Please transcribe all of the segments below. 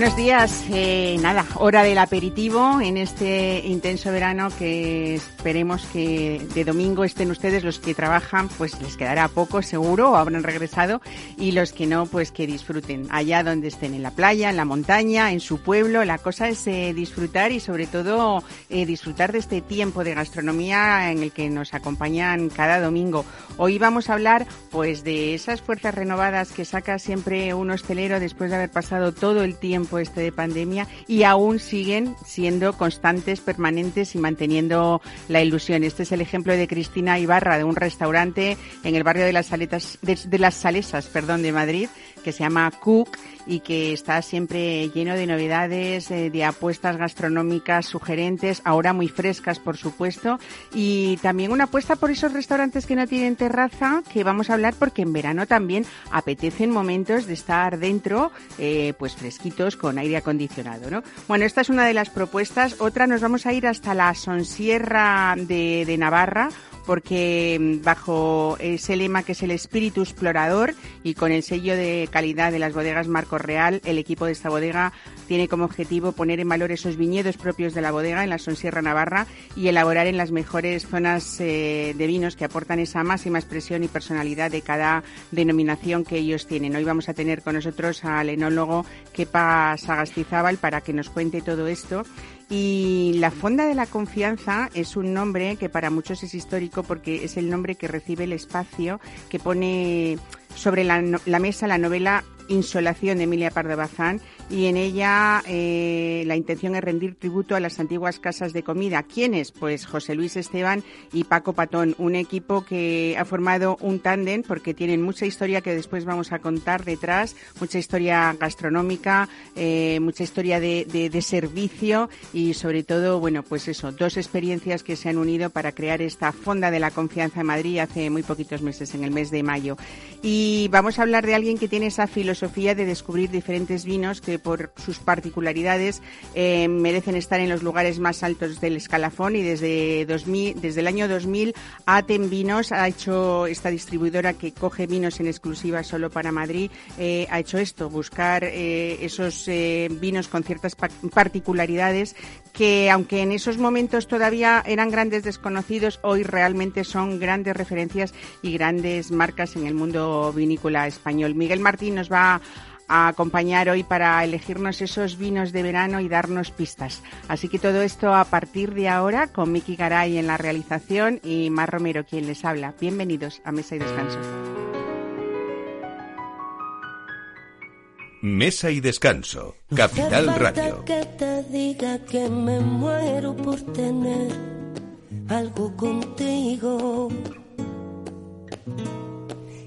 Buenos días. Eh, nada, hora del aperitivo en este intenso verano que esperemos que de domingo estén ustedes los que trabajan, pues les quedará poco seguro o habrán regresado y los que no, pues que disfruten allá donde estén, en la playa, en la montaña, en su pueblo. La cosa es eh, disfrutar y sobre todo eh, disfrutar de este tiempo de gastronomía en el que nos acompañan cada domingo. Hoy vamos a hablar pues de esas fuerzas renovadas que saca siempre un hostelero después de haber pasado todo el tiempo este de pandemia y aún siguen siendo constantes, permanentes y manteniendo la ilusión. Este es el ejemplo de Cristina Ibarra, de un restaurante en el barrio de las, Saletas, de, las Salesas perdón, de Madrid, que se llama Cook y que está siempre lleno de novedades, eh, de apuestas gastronómicas sugerentes, ahora muy frescas, por supuesto, y también una apuesta por esos restaurantes que no tienen terraza, que vamos a hablar porque en verano también apetecen momentos de estar dentro, eh, pues fresquitos con aire acondicionado, ¿no? Bueno, esta es una de las propuestas. Otra, nos vamos a ir hasta la Sonsierra de, de Navarra, porque mm, bajo ese lema que es el espíritu explorador y con el sello de calidad de las bodegas Marco Real, el equipo de esta bodega tiene como objetivo poner en valor esos viñedos propios de la bodega en la Sonsierra Navarra y elaborar en las mejores zonas eh, de vinos que aportan esa máxima expresión y personalidad de cada denominación que ellos tienen. Hoy vamos a tener con nosotros al enólogo Kepa Sagastizábal para que nos cuente todo esto y la Fonda de la Confianza es un nombre que para muchos es histórico porque es el nombre que recibe el espacio que pone sobre la, la mesa la novela Insolación de Emilia Pardo Bazán y en ella eh, la intención es rendir tributo a las antiguas casas de comida. ¿Quiénes? Pues José Luis Esteban y Paco Patón, un equipo que ha formado un tándem porque tienen mucha historia que después vamos a contar detrás, mucha historia gastronómica, eh, mucha historia de, de, servicio y sobre todo, bueno, pues eso, dos experiencias que se han unido para crear esta Fonda de la Confianza en Madrid hace muy poquitos meses, en el mes de mayo. Y vamos a hablar de alguien que tiene esa filosofía de descubrir diferentes vinos que por sus particularidades eh, merecen estar en los lugares más altos del escalafón y desde 2000, desde el año 2000 Aten Vinos ha hecho esta distribuidora que coge vinos en exclusiva solo para Madrid eh, ha hecho esto buscar eh, esos vinos con ciertas particularidades que aunque en esos momentos todavía eran grandes desconocidos hoy realmente son grandes referencias y grandes marcas en el mundo vinícola español. Miguel Martín nos va a acompañar hoy para elegirnos esos vinos de verano y darnos pistas. Así que todo esto a partir de ahora con Miki Garay en la realización y Mar Romero quien les habla. Bienvenidos a Mesa y Descanso. Mesa y Descanso, Capital Radio. que te diga que me muero por tener algo contigo.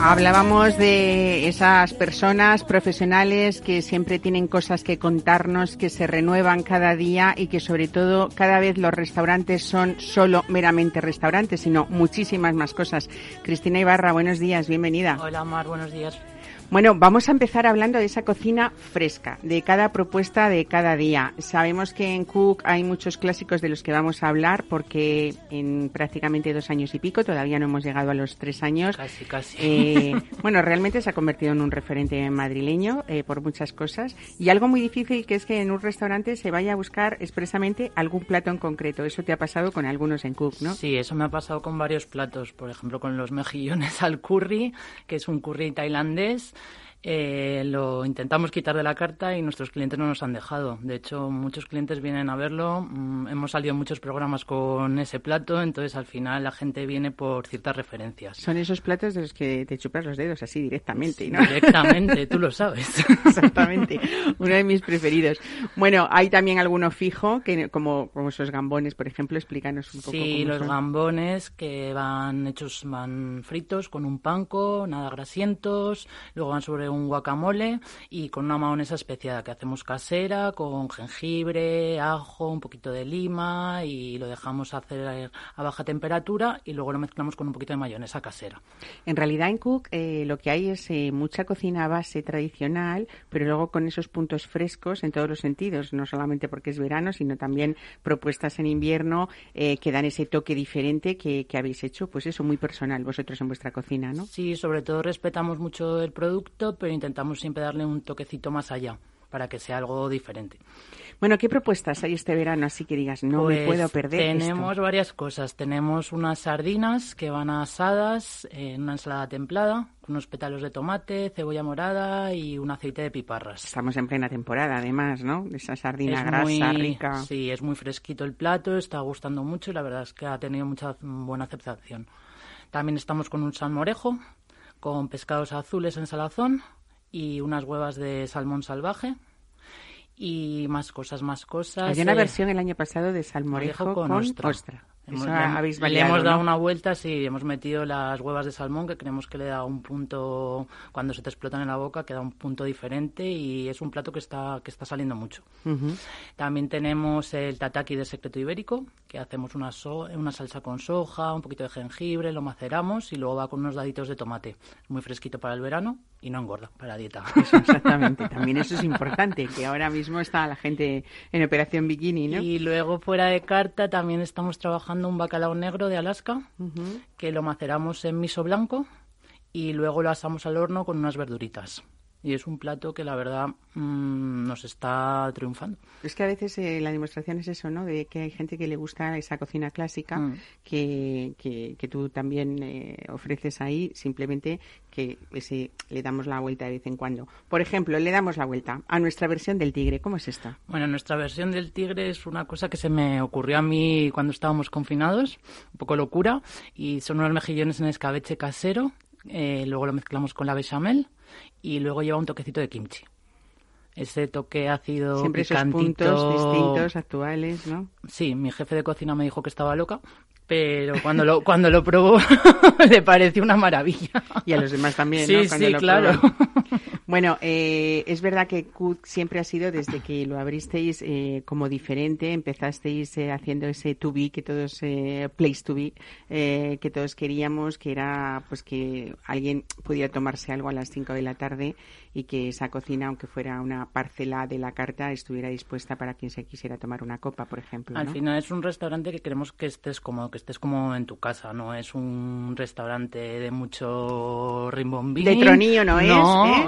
Hablábamos de esas personas profesionales que siempre tienen cosas que contarnos, que se renuevan cada día y que sobre todo cada vez los restaurantes son solo meramente restaurantes, sino muchísimas más cosas. Cristina Ibarra, buenos días, bienvenida. Hola Mar, buenos días. Bueno, vamos a empezar hablando de esa cocina fresca, de cada propuesta de cada día. Sabemos que en Cook hay muchos clásicos de los que vamos a hablar porque en prácticamente dos años y pico, todavía no hemos llegado a los tres años. Casi, casi. Eh, bueno, realmente se ha convertido en un referente madrileño eh, por muchas cosas. Y algo muy difícil que es que en un restaurante se vaya a buscar expresamente algún plato en concreto. Eso te ha pasado con algunos en Cook, ¿no? Sí, eso me ha pasado con varios platos. Por ejemplo, con los mejillones al curry, que es un curry tailandés Eh, lo intentamos quitar de la carta y nuestros clientes no nos han dejado. De hecho, muchos clientes vienen a verlo. Mm, hemos salido muchos programas con ese plato, entonces al final la gente viene por ciertas referencias. Son esos platos de los que te chupas los dedos así directamente, ¿no? Directamente, tú lo sabes. Exactamente, uno de mis preferidos. Bueno, hay también alguno fijo, que como, como esos gambones, por ejemplo, explícanos un poco. Sí, los gambones que van hechos, van fritos con un panco, nada grasientos, luego van sobre un guacamole y con una mayonesa especiada que hacemos casera con jengibre, ajo, un poquito de lima y lo dejamos hacer a baja temperatura y luego lo mezclamos con un poquito de mayonesa casera. En realidad en Cook eh, lo que hay es eh, mucha cocina base tradicional, pero luego con esos puntos frescos en todos los sentidos, no solamente porque es verano, sino también propuestas en invierno eh, que dan ese toque diferente que, que habéis hecho, pues eso, muy personal vosotros en vuestra cocina, ¿no? Sí, sobre todo respetamos mucho el producto, pero intentamos siempre darle un toquecito más allá para que sea algo diferente. Bueno, ¿qué propuestas hay este verano? Así que digas, no me Pues puedo perder. Tenemos esto. varias cosas. Tenemos unas sardinas que van asadas en una ensalada templada, unos pétalos de tomate, cebolla morada y un aceite de piparras. Estamos en plena temporada, además, ¿no? Esa sardina Es grasa, muy- rica. Sí, es muy fresquito el plato, está gustando mucho y la verdad es que ha tenido mucha buena aceptación. También estamos con un salmorejo, con pescados azules en salazón y unas huevas de salmón salvaje y más cosas, más cosas. Había una eh, versión el año pasado de salmorejo con, con ostra. ostra. Hemos- le, habéis le variado, hemos dado ¿no? una vuelta, sí, hemos metido las huevas de salmón que creemos que le da un punto, cuando se te explotan en la boca, que da un punto diferente y es un plato que está, que está saliendo mucho. Ujú. También tenemos el tataki de secreto ibérico, que hacemos una, so- una salsa con soja, un poquito de jengibre, lo maceramos y luego va con unos daditos de tomate. Es muy fresquito para el verano y no engorda para la dieta. Eso, exactamente. También eso es importante, que ahora mismo está la gente en operación bikini, ¿no? Y luego fuera de carta también estamos trabajando un bacalao negro de Alaska, que lo maceramos en miso blanco y luego lo asamos al horno con unas verduritas. Y es un plato que la verdad mm, nos está triunfando. Es que a veces eh, la demostración es eso, ¿no? De que hay gente que le gusta esa cocina clásica Mm. que, que, que tú también eh, ofreces ahí, simplemente que ese, le damos la vuelta de vez en cuando. Por ejemplo, le damos la vuelta a nuestra versión del tigre. ¿Cómo es esta? Bueno, nuestra versión del tigre es una cosa que se me ocurrió a mí cuando estábamos confinados, un poco locura, y son unos mejillones en escabeche casero, eh, luego lo mezclamos con la bechamel y luego lleva un toquecito de kimchi. Ese toque ácido, Siempre esos picantito. puntos distintos, actuales, ¿no? Sí, mi jefe de cocina me dijo que estaba loca, pero cuando lo, cuando lo probó le pareció una maravilla. Y a los demás también, Sí, ¿no? Cuando sí, claro. Bueno, eh, es verdad que Cook siempre ha sido, desde que lo abristeis eh, como diferente, empezasteis eh, haciendo ese to be que todos, eh, place to be, eh, que todos queríamos, que era pues que alguien pudiera tomarse algo a las 5 de la tarde y que esa cocina, aunque fuera una parcela de la carta, estuviera dispuesta para quien se quisiera tomar una copa, por ejemplo. Al final es un restaurante que queremos que estés cómodo, que estés como en tu casa, no es un restaurante de mucho rimbombín. De tronillo no es,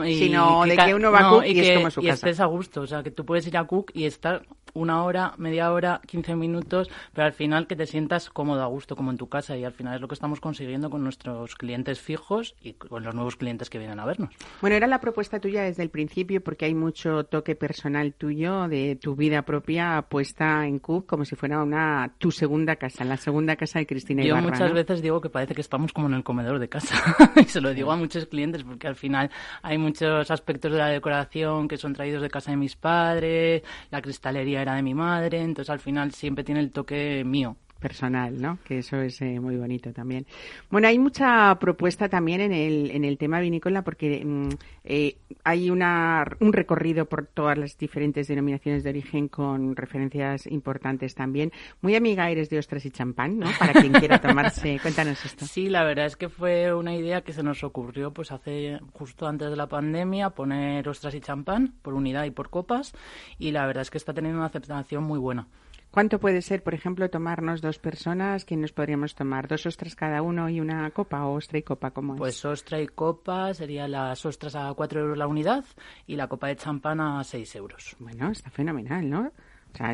¿eh? Sino de que uno va a Cook y que- como su y casa. estés a gusto, o sea, que tú puedes ir a Cook y estar una hora, media hora, 15 minutos, pero al final que te sientas cómodo, a gusto, como en tu casa, y al final es lo que estamos consiguiendo con nuestros clientes fijos y con los nuevos clientes que vienen a vernos. Bueno, era la propuesta tuya desde el principio porque hay mucho toque personal tuyo de tu vida propia puesta en Cook como si fuera una tu segunda casa, la segunda casa de Cristina Yo Ibarra, muchas ¿no? veces digo que parece que estamos como en el comedor de casa. y se lo digo a muchos clientes porque al final hay muchos aspectos de la decoración que son traídos de casa de mis padres, la cristalería era de mi madre, entonces al final siempre tiene el toque mío. Personal, ¿no? Que eso es eh, muy bonito también. Bueno, hay mucha propuesta también en el, en el tema vinícola porque mm, eh, hay una, un recorrido por todas las diferentes denominaciones de origen con referencias importantes también. Muy amiga eres de ostras y champán, ¿no? Para quien quiera tomarse. Cuéntanos esto. Sí, la verdad es que fue una idea que se nos ocurrió pues hace justo antes de la pandemia poner ostras y champán por unidad y por copas y la verdad es que está teniendo una aceptación muy buena. ¿Cuánto puede ser, por ejemplo, tomarnos dos personas? ¿Quién nos podríamos tomar? ¿Dos ostras cada uno y una copa o ostra y copa? ¿Cómo es? Pues ostra y copa serían las ostras a 4 euros la unidad y la copa de champán a 6 euros. Bueno, está fenomenal, ¿no?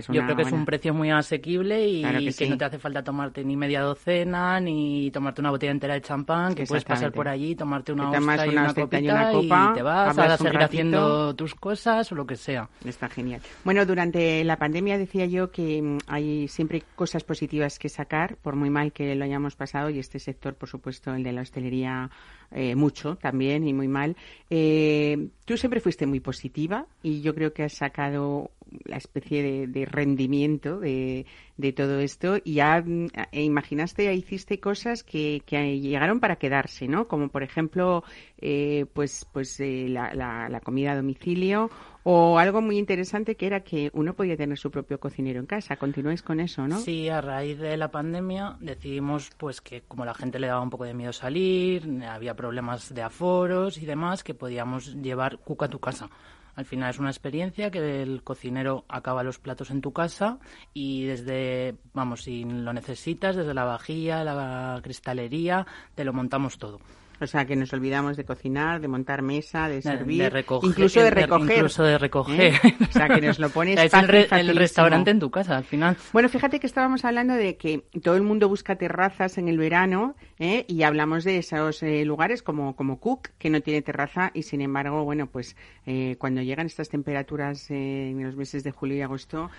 Yo creo que es un precio muy asequible y que, no te hace falta tomarte ni media docena, ni tomarte una botella entera de champán, que puedes pasar por allí, tomarte una hostia y una, copita y, una copa, y te vas a seguir haciendo tus cosas o lo que sea. Está genial. Bueno, durante la pandemia decía yo que mm, hay siempre cosas positivas que sacar, por muy mal que lo hayamos pasado, y este sector, por supuesto, el de la hostelería, eh, mucho también y muy mal. Eh, tú siempre fuiste muy positiva y yo creo que has sacado la especie de, rendimiento de, todo esto y ya e imaginaste, hiciste cosas que, llegaron para quedarse, ¿no? Como por ejemplo, eh, pues, pues eh, la, la, comida a domicilio o algo muy interesante que era que uno podía tener su propio cocinero en casa. Continuáis con eso, ¿no? Sí, a raíz de la pandemia decidimos pues que como la gente le daba un poco de miedo salir, había problemas de aforos y demás, que podíamos llevar cuca a tu casa. Al final es una experiencia que el cocinero acaba los platos en tu casa y desde, vamos, si lo necesitas, desde la vajilla, la cristalería, te lo montamos todo. O sea, que nos olvidamos de cocinar, de montar mesa, de servir, incluso de recoger. Incluso de recoger. ¿Eh? O sea, que nos lo pones es el, restaurante en tu casa, al final. Bueno, fíjate que estábamos hablando de que todo el mundo busca terrazas en el verano ¿eh? y hablamos de esos eh, lugares como, como Cook, que no tiene terraza y, sin embargo, bueno, pues cuando llegan estas temperaturas en los meses de julio y agosto,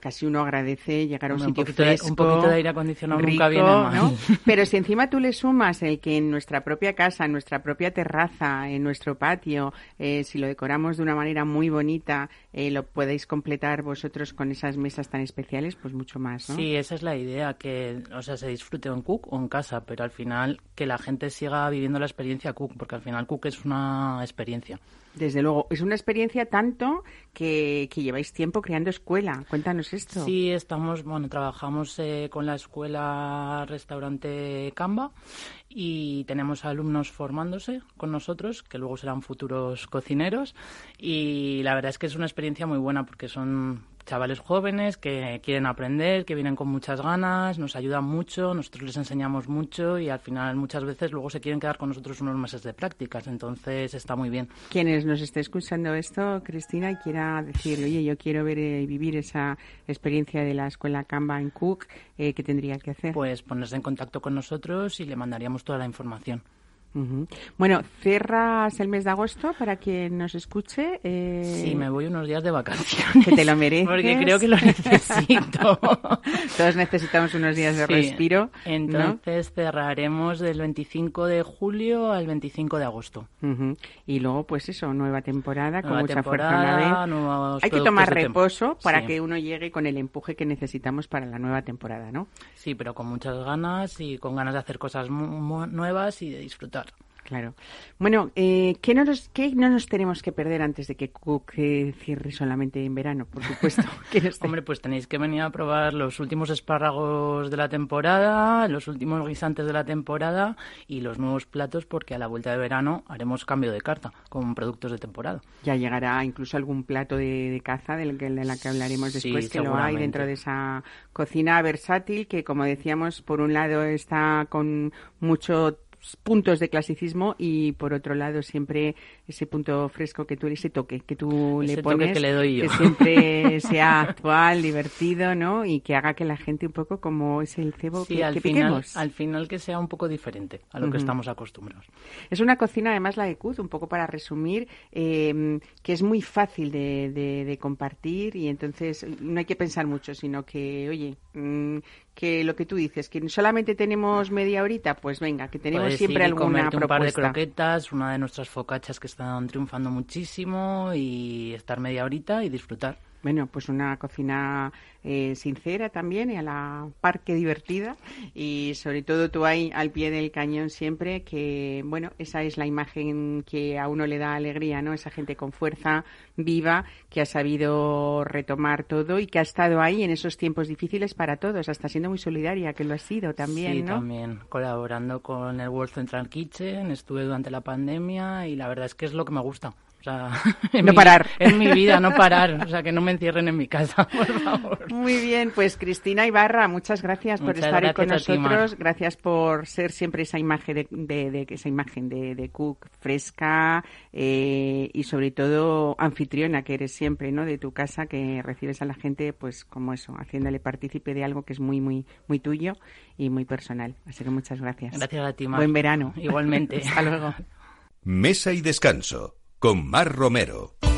casi uno agradece llegar a un, sitio fresco, un poquito de aire acondicionado nunca viene mal. ¿no? Pero si encima tú le sumas el que en nuestra propia casa casa, en nuestra propia terraza, en nuestro patio, eh, si lo decoramos de una manera muy bonita, eh, lo podéis completar vosotros con esas mesas tan especiales, pues mucho más, ¿no? Sí, esa es la idea, que o sea, se disfrute en Cook o en casa, pero al final que la gente siga viviendo la experiencia Cook, porque al final Cook es una experiencia. Desde luego, es una experiencia tanto que, que, lleváis tiempo creando escuela. Cuéntanos esto. Sí, estamos, bueno, trabajamos eh, con la escuela restaurante Camba y tenemos alumnos formándose con nosotros que luego serán futuros cocineros y la verdad es que es una experiencia muy buena porque son chavales jóvenes que quieren aprender, que vienen con muchas ganas, nos ayudan mucho, nosotros les enseñamos mucho y al final muchas veces luego se quieren quedar con nosotros unos meses de prácticas, entonces está muy bien. Quienes nos esté escuchando esto, Cristina, y quiera decir, oye, yo quiero ver y vivir esa experiencia de la escuela Canva en Cook, eh, ¿qué tendría que hacer? Pues ponerse en contacto con nosotros y le mandaríamos toda la información. Bueno, cierras el mes de agosto para quien nos escuche. Eh... Sí, me voy unos días de vacaciones. Que te lo mereces. Porque creo que lo necesito. Todos necesitamos unos días de respiro. Entonces cerraremos del 25 de julio al 25 de agosto. Y luego, pues eso, nueva temporada con mucha fuerza. Hay que tomar reposo para que uno llegue con el empuje que necesitamos para la nueva temporada, ¿no? Sí, pero con muchas ganas y con ganas de hacer cosas nuevas y de disfrutar. Claro. Bueno, eh, ¿qué, no nos, ¿qué no nos tenemos que perder antes de que Cook eh, cierre solamente en verano, por supuesto? Hombre, pues tenéis que venir a probar los últimos espárragos de la temporada, los últimos guisantes de la temporada y los nuevos platos, porque a la vuelta de verano haremos cambio de carta con productos de temporada. Ya llegará incluso algún plato de, caza del que, de la que hablaremos después, que lo hay dentro de esa cocina versátil que, como decíamos, por un lado está con mucho puntos de clasicismo y por otro lado siempre ese punto fresco que tú ese toque que tú le pones que, le doy yo. que siempre sea actual divertido no y que haga que la gente un poco como es el cebo que, al final al final que sea un poco diferente a lo que estamos acostumbrados. Es una cocina además la de Cuz un poco para resumir eh, que es muy fácil de, de, compartir y entonces no hay que pensar mucho sino que oye mm, que lo que tú dices, que solamente tenemos media horita, pues venga, que tenemos siempre alguna propuesta. un par de croquetas, una de nuestras focachas que están triunfando muchísimo y estar media horita y disfrutar. Bueno, pues una cocina eh, sincera también y a la par que divertida y sobre todo tú ahí al pie del cañón siempre que, bueno, esa es la imagen que a uno le da alegría, ¿no? Esa gente con fuerza, viva, que ha sabido retomar todo y que ha estado ahí en esos tiempos difíciles para todos, hasta siendo muy solidaria, que lo ha sido también, sí, ¿no? también, colaborando con el World Central Kitchen, estuve durante la pandemia y la verdad es que es lo que me gusta O sea, no parar. En mi vida, no parar. O sea, que no me encierren en mi casa, por favor. Muy bien, pues Cristina Ibarra, muchas gracias por estar aquí con nosotros. gracias por ser siempre esa imagen de, de, esa imagen de, de cook fresca eh, y sobre todo anfitriona que eres siempre, ¿no? De tu casa, que recibes a la gente, pues como eso, haciéndole partícipe de algo que es muy, muy, muy tuyo y muy personal. Así que muchas gracias. Gracias a ti, Buen verano. Igualmente. Hasta luego. Mesa y descanso con Mar Romero.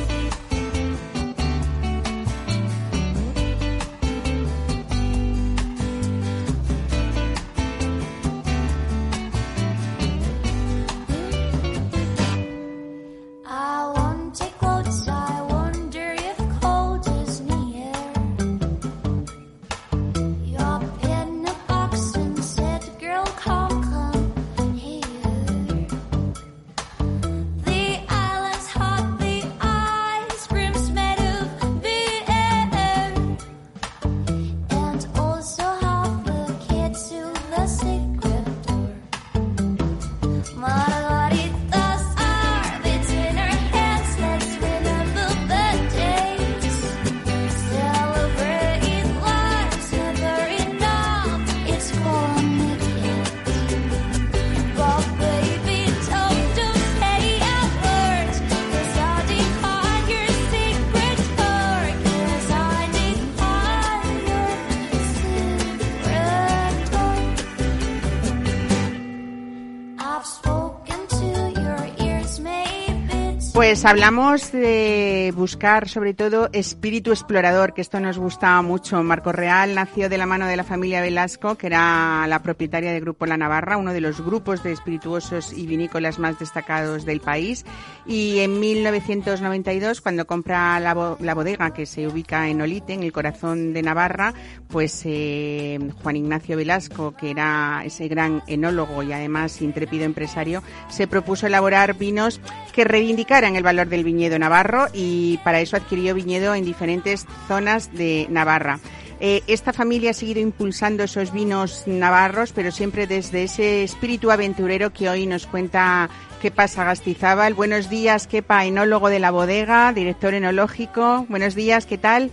Pues hablamos de buscar sobre todo espíritu explorador, que esto nos gusta mucho. Marco Real nació de la mano de la familia Velasco, que era la propietaria del Grupo La Navarra, uno de los grupos de espirituosos y vinícolas más destacados del país. Y en 1992, cuando compra la, bodega que se ubica en Olite, en el corazón de Navarra, pues eh, Juan Ignacio Velasco, que era ese gran enólogo y además intrépido empresario, se propuso elaborar vinos que reivindicaran el valor del viñedo navarro y para eso adquirió viñedo en diferentes zonas de Navarra. Eh, esta familia ha seguido impulsando esos vinos navarros, pero siempre desde ese espíritu aventurero que hoy nos cuenta Kepa Sagastizábal. Buenos días, Kepa, enólogo de la bodega, director enológico. Buenos días, ¿qué tal?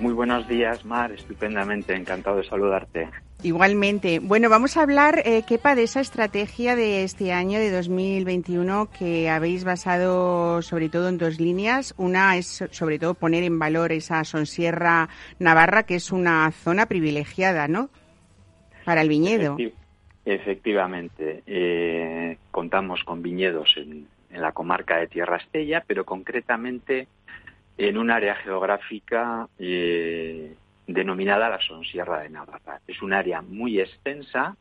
Muy buenos días, Mar. Estupendamente, encantado de saludarte. Igualmente. Bueno, vamos a hablar, eh, Kepa, de esa estrategia de este año, de 2021, que habéis basado sobre todo en dos líneas. Una es sobre todo poner en valor esa Sonsierra Navarra, que es una zona privilegiada, ¿no? Para el viñedo. efectivamente. Eh, contamos con viñedos en, en la comarca de Tierra Estella, pero concretamente en un área geográfica eh, denominada la Sonsierra de Navarra. Es un área muy extensa,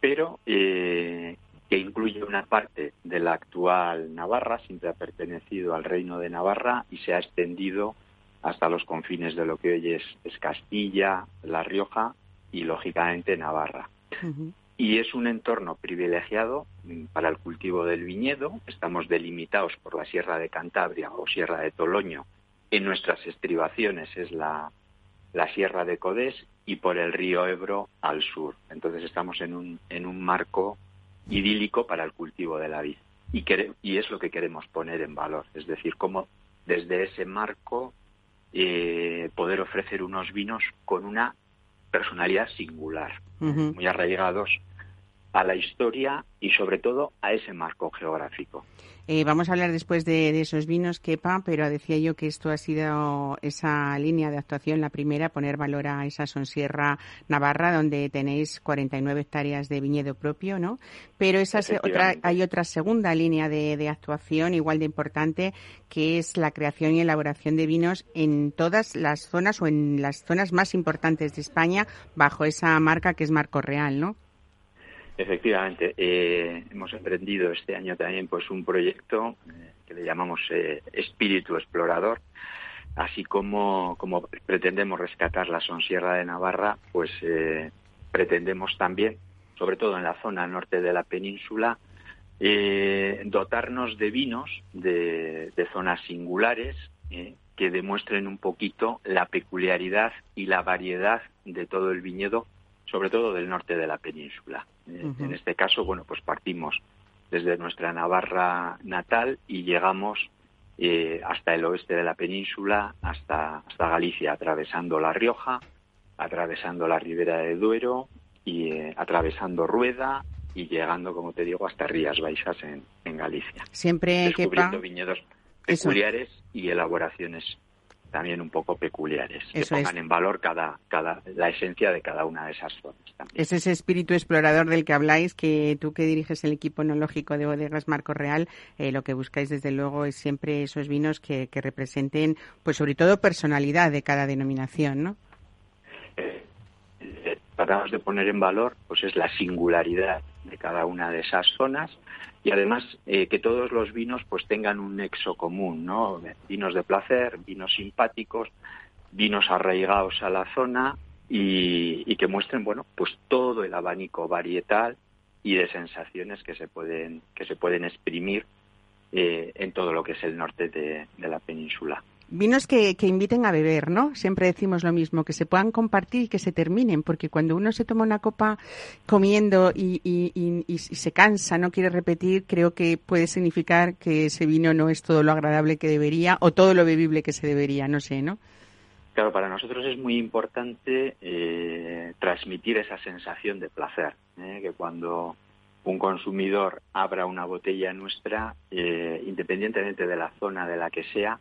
pero eh, que incluye una parte de la actual Navarra, siempre ha pertenecido al Reino de Navarra y se ha extendido hasta los confines de lo que hoy es, Castilla, La Rioja y, lógicamente, Navarra. Y es un entorno privilegiado para el cultivo del viñedo. Estamos delimitados por la Sierra de Cantabria o Sierra de Toloño. En nuestras estribaciones es la, la Sierra de Codés y por el río Ebro al sur. Entonces estamos en un, en un marco idílico para el cultivo de la vid. Y, y es lo que queremos poner en valor, es decir, cómo desde ese marco eh, poder ofrecer unos vinos con una personalidad singular, muy arraigados a la historia y sobre todo a ese marco geográfico. Eh, vamos a hablar después de, esos vinos, Kepa, pero decía yo que esto ha sido esa línea de actuación, la primera, poner valor a esa Sonsierra Navarra, donde tenéis 49 hectáreas de viñedo propio, ¿no? Pero esa otra, hay otra segunda línea de, de, actuación, igual de importante, que es la creación y elaboración de vinos en todas las zonas o en las zonas más importantes de España, bajo esa marca que es Marco Real, ¿no? Efectivamente, eh, hemos emprendido este año también pues un proyecto eh, que le llamamos eh, Espíritu Explorador, así como, como pretendemos rescatar la Sonsierra de Navarra, pues pretendemos también, sobre todo en la zona norte de la península, dotarnos de vinos de, de zonas singulares que demuestren un poquito la peculiaridad y la variedad de todo el viñedo, sobre todo del norte de la península. En este caso, bueno, pues partimos desde nuestra Navarra natal y llegamos eh, hasta el oeste de la península, hasta, hasta Galicia, atravesando La Rioja, atravesando la Ribera de Duero y eh, atravesando Rueda y llegando, como te digo, hasta Rías Baixas en, en Galicia. Siempre Descubriendo viñedos peculiares y elaboraciones también un poco peculiares, que pongan en valor cada, cada, la esencia de cada una de esas zonas. Es ese espíritu explorador del que habláis, que tú que diriges el equipo enológico de bodegas Marco Real, eh, lo que buscáis desde luego es siempre esos vinos que, que representen, pues sobre todo personalidad de cada denominación, ¿no? Eh, eh, tratamos de poner en valor, pues es la singularidad de cada una de esas zonas y además eh, que todos los vinos pues tengan un nexo común, ¿no? Vinos de placer, vinos simpáticos, vinos arraigados a la zona y, que muestren, bueno, pues todo el abanico varietal y de sensaciones que se pueden que se pueden exprimir eh, en todo lo que es el norte de la península. Vinos que, inviten a beber, ¿no? Siempre decimos lo mismo, que se puedan compartir y que se terminen, porque cuando uno se toma una copa comiendo y, y, y, se cansa, no quiere repetir, creo que puede significar que ese vino no es todo lo agradable que debería o todo lo bebible que se debería, no sé, ¿no? Claro, para nosotros es muy importante eh, transmitir esa sensación de placer, ¿eh? que cuando un consumidor abra una botella nuestra, eh, independientemente de la zona de la que sea,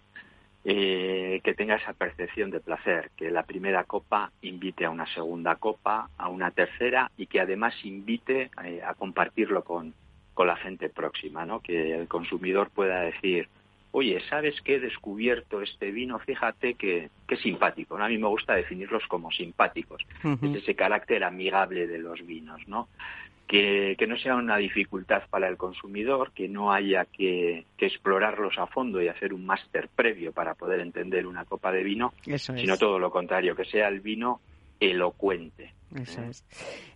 eh, que tenga esa percepción de placer, que la primera copa invite a una segunda copa, a una tercera y que además invite eh, a compartirlo con, con la gente próxima, ¿no? Que el consumidor pueda decir, oye, ¿sabes qué he descubierto este vino? Fíjate que, que simpático. A mí me gusta definirlos como simpáticos. Es ese carácter amigable de los vinos, ¿no? Que, no sea una dificultad para el consumidor, que no haya que, explorarlos a fondo y hacer un máster previo para poder entender una copa de vino, sino todo lo contrario, que sea el vino elocuente. Eso es.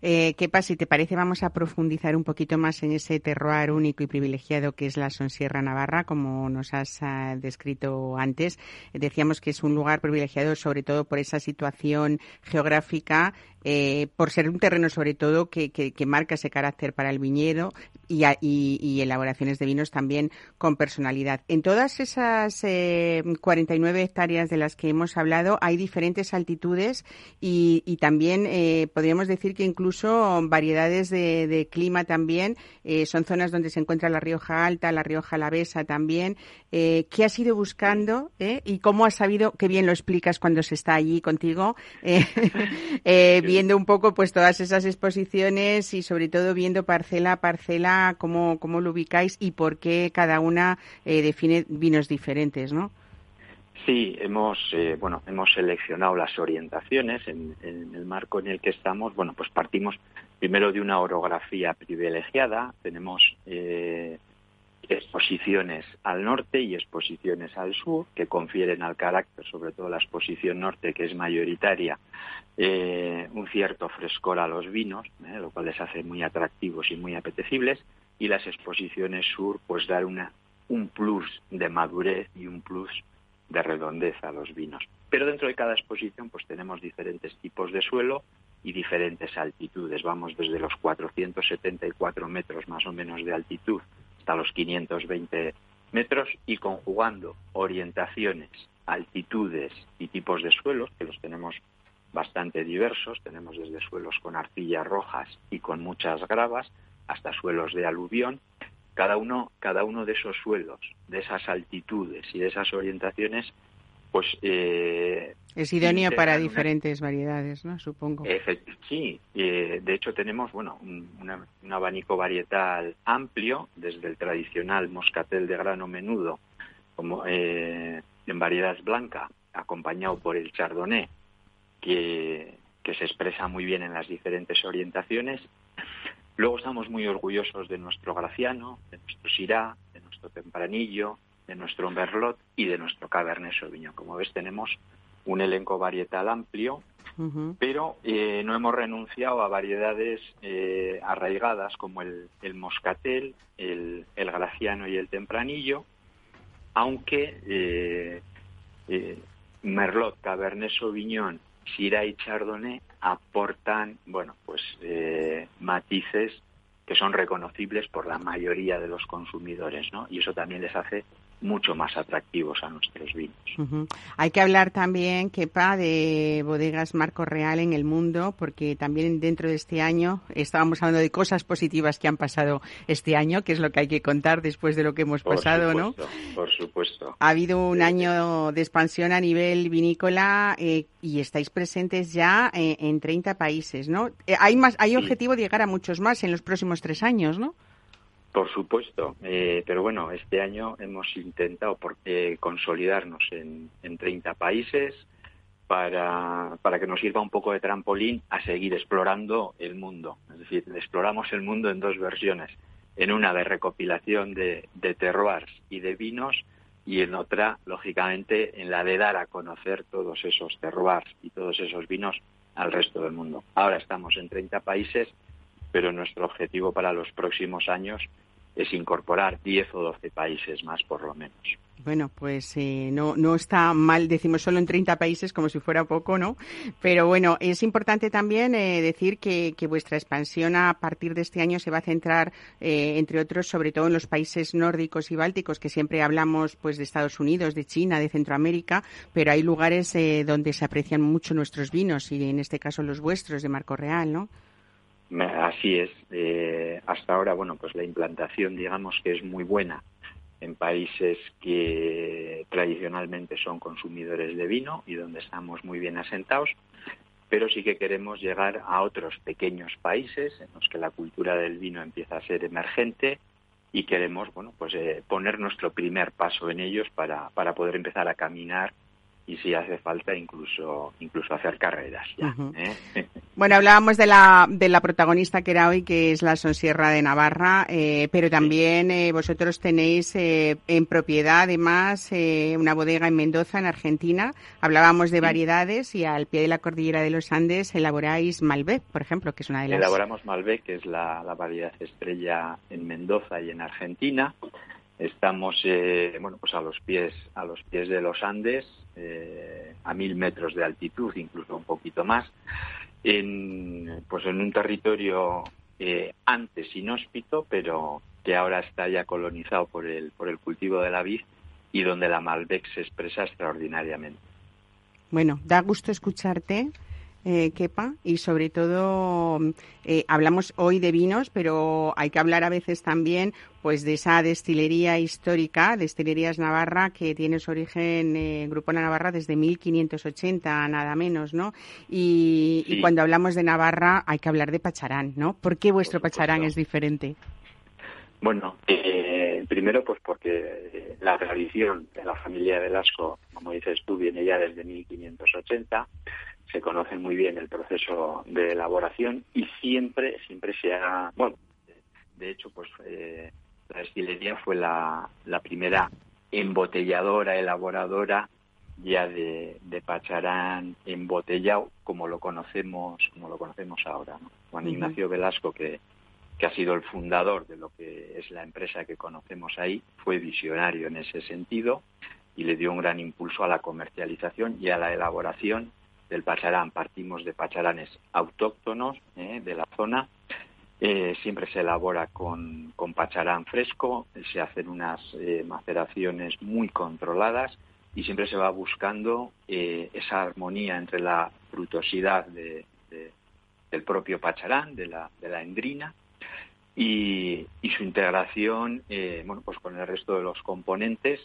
Eh, ¿Qué pasa? Si te parece, vamos a profundizar un poquito más en ese terroir único y privilegiado que es la Sonsierra Navarra, como nos has ah, descrito antes. Decíamos que es un lugar privilegiado sobre todo por esa situación geográfica, eh, por ser un terreno sobre todo que, que, marca ese carácter para el viñedo y, y, elaboraciones de vinos también con personalidad. En todas esas eh, 49 hectáreas de las que hemos hablado hay diferentes altitudes y, y también eh, podríamos decir que incluso variedades de, clima también. Eh, son zonas donde se encuentra la Rioja Alta, la Rioja Alavesa también. Eh, ¿Qué has ido buscando eh? y cómo has sabido, qué bien lo explicas cuando se está allí contigo, viendo un poco pues todas esas exposiciones y sobre todo viendo parcela a parcela cómo, cómo lo ubicáis y por qué cada una define vinos diferentes, ¿no? Sí, hemos eh, bueno hemos seleccionado las orientaciones en, el marco en el que estamos. Bueno, pues partimos primero de una orografía privilegiada. Tenemos eh, exposiciones al norte y exposiciones al sur que confieren al carácter, sobre todo la exposición norte que es mayoritaria, eh, un cierto frescor a los vinos, lo cual les hace muy atractivos y muy apetecibles. Y las exposiciones sur, pues dar una un plus de madurez y un plus de redondeza a los vinos. Pero dentro de cada exposición pues tenemos diferentes tipos de suelo y diferentes altitudes. Vamos desde los 474 metros más o menos de altitud hasta los 520 metros y conjugando orientaciones, altitudes y tipos de suelos, que los tenemos bastante diversos, tenemos desde suelos con arcillas rojas y con muchas gravas hasta suelos de aluvión, cada uno, cada uno de esos suelos, de esas altitudes y de esas orientaciones, pues... Eh, es idóneo para diferentes variedades, ¿no? Supongo. sí, eh, de hecho tenemos, bueno, un, abanico varietal amplio, desde el tradicional moscatel de grano menudo, como eh, en variedad blanca, acompañado por el chardonnay, que, que se expresa muy bien en las diferentes orientaciones, Luego estamos muy orgullosos de nuestro Graciano, de nuestro Syrah, de nuestro Tempranillo, de nuestro Merlot y de nuestro Cabernet Sauvignon. Como ves, tenemos un elenco varietal amplio, pero eh, no hemos renunciado a variedades eh, arraigadas como el, Moscatel, el, Graciano y el Tempranillo, aunque eh, Merlot, Cabernet Sauvignon, Syrah y Chardonnay aportan, bueno, pues eh, matices que son reconocibles por la mayoría de los consumidores, ¿no? Y eso también les hace mucho más atractivos a nuestros vinos. Hay que hablar también, Kepa, de bodegas Marco Real en el mundo, porque también dentro de este año estábamos hablando de cosas positivas que han pasado este año, que es lo que hay que contar después de lo que hemos pasado, ¿no? Por supuesto. Ha habido un año de expansión a nivel vinícola eh, y estáis presentes ya eh, en 30 países, ¿no? Eh, hay más, hay objetivo de llegar a muchos más en los próximos tres años, ¿no? Por supuesto, eh, pero bueno, este año hemos intentado consolidarnos en, en 30 países para, para que nos sirva un poco de trampolín a seguir explorando el mundo. Es decir, exploramos el mundo en dos versiones, en una de recopilación de, de terroirs y de vinos y en otra, lógicamente, en la de dar a conocer todos esos terroirs y todos esos vinos al resto del mundo. Ahora estamos en 30 países, pero nuestro objetivo para los próximos años es incorporar 10 o 12 países más por lo menos. Bueno, pues eh, no, no está mal, decimos solo en 30 países como si fuera poco, ¿no? Pero bueno, es importante también eh, decir que, vuestra expansión a partir de este año se va a centrar, eh, entre otros, sobre todo en los países nórdicos y bálticos, que siempre hablamos pues de Estados Unidos, de China, de Centroamérica, pero hay lugares donde se aprecian mucho nuestros vinos y en este caso los vuestros de Marco Real, ¿no? Así es. Eh, hasta ahora, bueno, pues la implantación, digamos que es muy buena en países que tradicionalmente son consumidores de vino y donde estamos muy bien asentados, pero sí que queremos llegar a otros pequeños países en los que la cultura del vino empieza a ser emergente y queremos, bueno, pues eh, poner nuestro primer paso en ellos para, para poder empezar a caminar y si hace falta incluso incluso hacer carreras ¿eh? bueno hablábamos de la de la protagonista que era hoy que es la Sonsierra de Navarra eh, pero también eh, vosotros tenéis en propiedad además una bodega en Mendoza en Argentina. Hablábamos de variedades y al pie de la cordillera de los Andes elaboráis Malbec por ejemplo que es una de las elaboramos Malbec que es la, la variedad estrella en Mendoza y en Argentina. Estamos bueno pues a los pies a los pies de los Andes eh, a mil metros de altitud, incluso un poquito más, en, pues en un territorio eh, antes inhóspito, pero que ahora está ya colonizado por el, por el cultivo de la vid y donde la Malbec se expresa extraordinariamente. Bueno, da gusto escucharte eh, Kepa, y sobre todo eh, hablamos hoy de vinos, pero hay que hablar a veces también pues de esa destilería histórica, Destilerías Navarra, que tiene su origen en Grupo Navarra desde 1580, nada menos, ¿no? Y, cuando hablamos de Navarra hay que hablar de Pacharán, ¿no? ¿Por qué vuestro Pacharán es diferente? Bueno, eh, primero pues porque la tradición de la familia de Velasco, como dices tú, viene ya desde 1580 se conoce muy bien el proceso de elaboración y siempre, siempre se ha, bueno, de hecho, pues eh, la destilería fue la, la primera embotelladora, elaboradora ya de, de, pacharán embotellado como lo conocemos como lo conocemos ahora Juan Ignacio Velasco que, que ha sido el fundador de lo que es la empresa que conocemos ahí fue visionario en ese sentido y le dio un gran impulso a la comercialización y a la elaboración del pacharán. Partimos de pacharanes autóctonos eh, de la zona. Eh, siempre se elabora con, con, pacharán fresco, se hacen unas eh, maceraciones muy controladas y siempre se va buscando esa armonía entre la frutosidad de, del propio pacharán, de la, de la endrina, y, y su integración bueno, pues con el resto de los componentes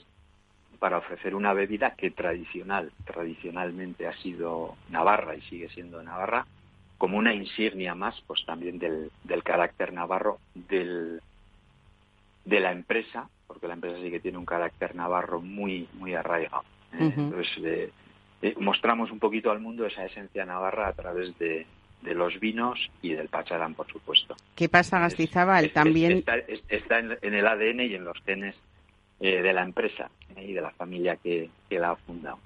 para ofrecer una bebida que tradicional, tradicionalmente ha sido Navarra y sigue siendo Navarra, como una insignia más, pues también del, del carácter navarro del, de la empresa, porque la empresa sí que tiene un carácter navarro muy, muy arraigado. ¿eh? Entonces, eh, mostramos un poquito al mundo esa esencia navarra a través de, de los vinos y del pacharán, por supuesto. ¿Qué pasa, Gastizábal? También está, en, el ADN y en los genes eh, de la empresa eh, y de la familia que, la ha fundado.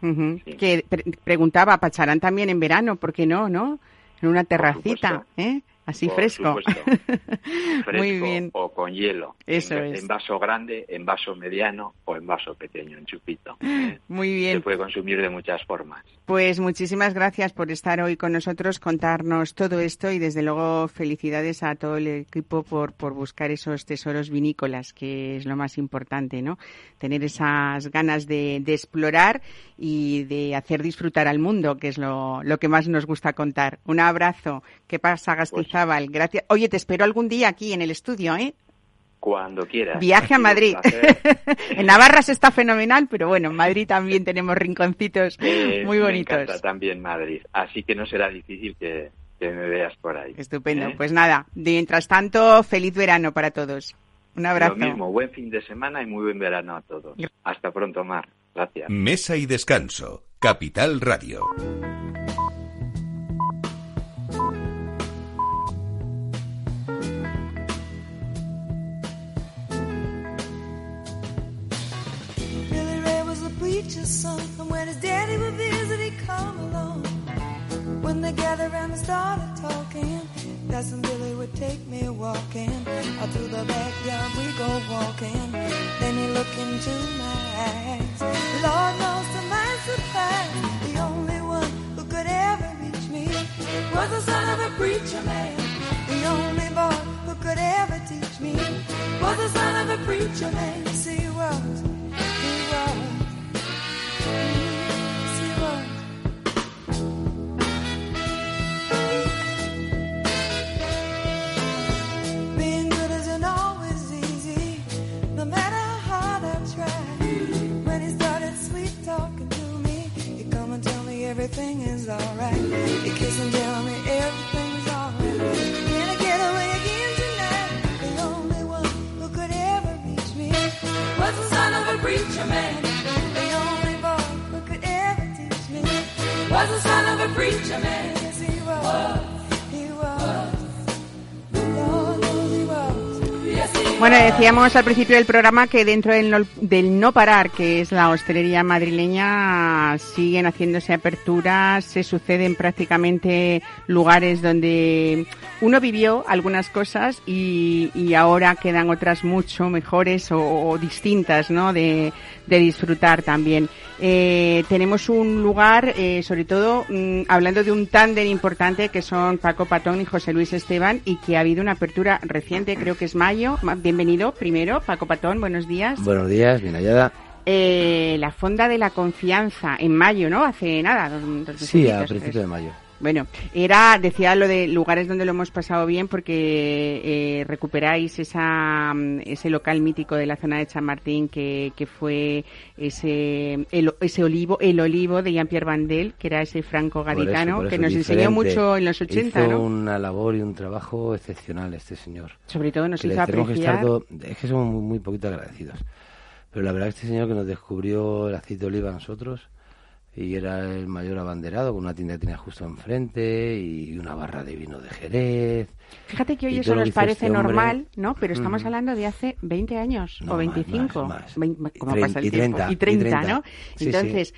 Que preguntaba, ¿pacharán también en verano? ¿Por qué no, no? En una terracita, ¿eh? Así fresco. fresco. Muy bien. O con hielo. Eso en, es. En vaso grande, en vaso mediano o en vaso pequeño, en chupito. Muy bien. Se puede consumir de muchas formas. Pues muchísimas gracias por estar hoy con nosotros, contarnos todo esto y desde luego felicidades a todo el equipo por, por buscar esos tesoros vinícolas, que es lo más importante, ¿no? Tener esas ganas de, de explorar y de hacer disfrutar al mundo, que es lo, lo que más nos gusta contar. Un abrazo. ¿Qué pasa, Gracias. Oye, te espero algún día aquí en el estudio, ¿eh? Cuando quieras. Viaje a Madrid. en Navarra se está fenomenal, pero bueno, en Madrid también tenemos rinconcitos Eh, muy Me bonitos. encanta también Madrid, así que no será difícil que, que me veas por ahí. Estupendo. ¿eh? Pues nada, mientras tanto, feliz verano para todos. Un abrazo. Lo mismo, buen fin de semana y muy buen verano a todos. Hasta pronto, Mar. Gracias. Mesa y descanso. Capital Radio. Son, and when his daddy would visit, he'd come along. When they gathered around and started talking, that's when Billy would take me walking. Out through the backyard we go walking. Then he looked into my eyes. The Lord knows to my surprise, the only one who could ever reach me was the son of a preacher man. The only boy who could ever teach me was the son of a preacher man. Yes, he Bueno, decíamos al principio del programa que dentro del no, del no parar, que es la hostelería madrileña, siguen haciéndose aperturas, se suceden prácticamente lugares donde uno vivió algunas cosas y, y ahora quedan otras mucho mejores o, o distintas, ¿no? De, de disfrutar también. Eh, tenemos un lugar, eh, sobre todo mm, hablando de un tándem importante que son Paco Patón y José Luis Esteban y que ha habido una apertura reciente, creo que es mayo. Ma- Bienvenido primero, Paco Patón, buenos días. Buenos días, bien hallada. Eh, la Fonda de la Confianza en mayo, ¿no? Hace nada, dos, dos Sí, a principios de mayo. Bueno, era, decía lo de lugares donde lo hemos pasado bien porque eh, recuperáis esa, mm, ese local mítico de la zona de Chamartín que, que fue ese, el, ese olivo, el olivo de Jean-Pierre Vandel, que era ese franco gaditano que nos enseñó mucho en los 80, Hizo ¿no? una labor y un trabajo excepcional este señor. Sobre todo nos que hizo tenemos que estar apreciar. es que somos muy, muy poquito agradecidos. Pero la verdad que este señor que nos descubrió el aceite de oliva a nosotros y era el mayor abanderado con una tienda que tenía justo enfrente y una barra de vino de Jerez. Fíjate que hoy Y eso nos hizo parece este normal, ¿no? Pero estamos Ujú. hablando de hace 20 años No, o más, 25. más, más. Vein- Y ¿Cómo trein- pasa el y tiempo? 30, y y 30, 30. ¿no? Sí, Entonces,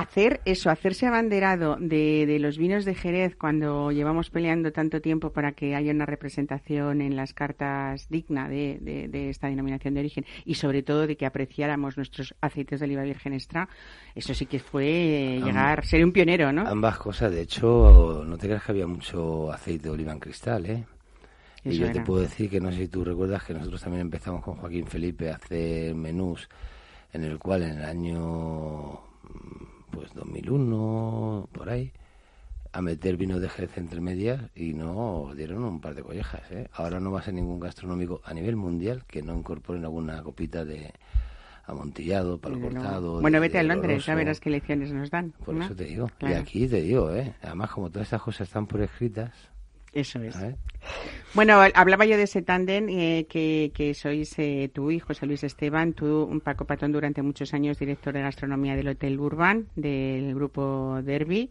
hacer eso, hacerse abanderado de, de los vinos de Jerez cuando llevamos peleando tanto tiempo para que haya una representación en las cartas digna de, de- de esta denominación de origen y sobre todo de que apreciáramos nuestros aceites de oliva virgen extra, eso sí que fue Am- llegar, ser un pionero, ¿no? Ambas cosas, de hecho, no te creas que había mucho aceite de oliva en cristal, ¿eh? Y yo te puedo decir que no sé si tú recuerdas que nosotros también empezamos con Joaquín Felipe a hacer menús en el cual en el año pues 2001 por ahí a meter vinos de Jerez entre medias y no dieron un par de collejas, ¿eh? Ahora no va a ser ningún gastronómico a nivel mundial que no incorporen alguna copita de amontillado, palo luego. cortado. Bueno, de- vete a de Londres, ya verás qué lecciones nos dan. Por ¿no? eso te digo. Claro. Y aquí te digo, ¿eh? Además, como todas estas cosas están por escritas, Eso es. Bueno, hablaba yo de ese tándem eh, que, que sois eh, tú y José Luis Esteban, tú, un Paco Patón, durante muchos años director de gastronomía del Hotel Urban, del grupo Derby.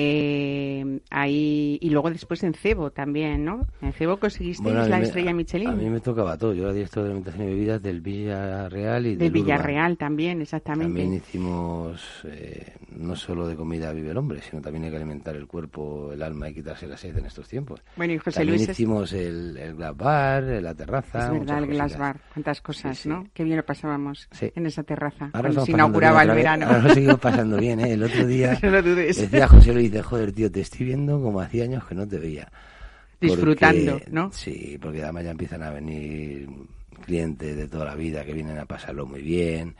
Eh, ahí, y luego después en Cebo también, ¿no? En Cebo conseguisteis Bueno, la me- estrella Michelin. A mí me tocaba todo. Yo era director de alimentación y bebidas del Villarreal y de del Urban. Villarreal también, exactamente. También hicimos eh, no solo de comida vive el hombre, sino también hay que alimentar el cuerpo, el alma y quitarse la sed en estos tiempos. Bueno, y José también Luis es- hicimos el, el glass bar, la terraza. Es verdad, el cositas. Glass Bar. Cuántas cosas, Sí, sí. ¿no? Qué bien lo pasábamos Sí. en esa terraza. Ahora cuando se inauguraba el verano. Ahora nos seguimos pasando bien, ¿eh? El otro día No lo decía José Luis, de joder, tío, te estoy viendo como hacía años que no te veía. Porque- Disfrutando, ¿no? Sí, porque además ya empiezan a venir clientes de toda la vida que vienen a pasarlo muy bien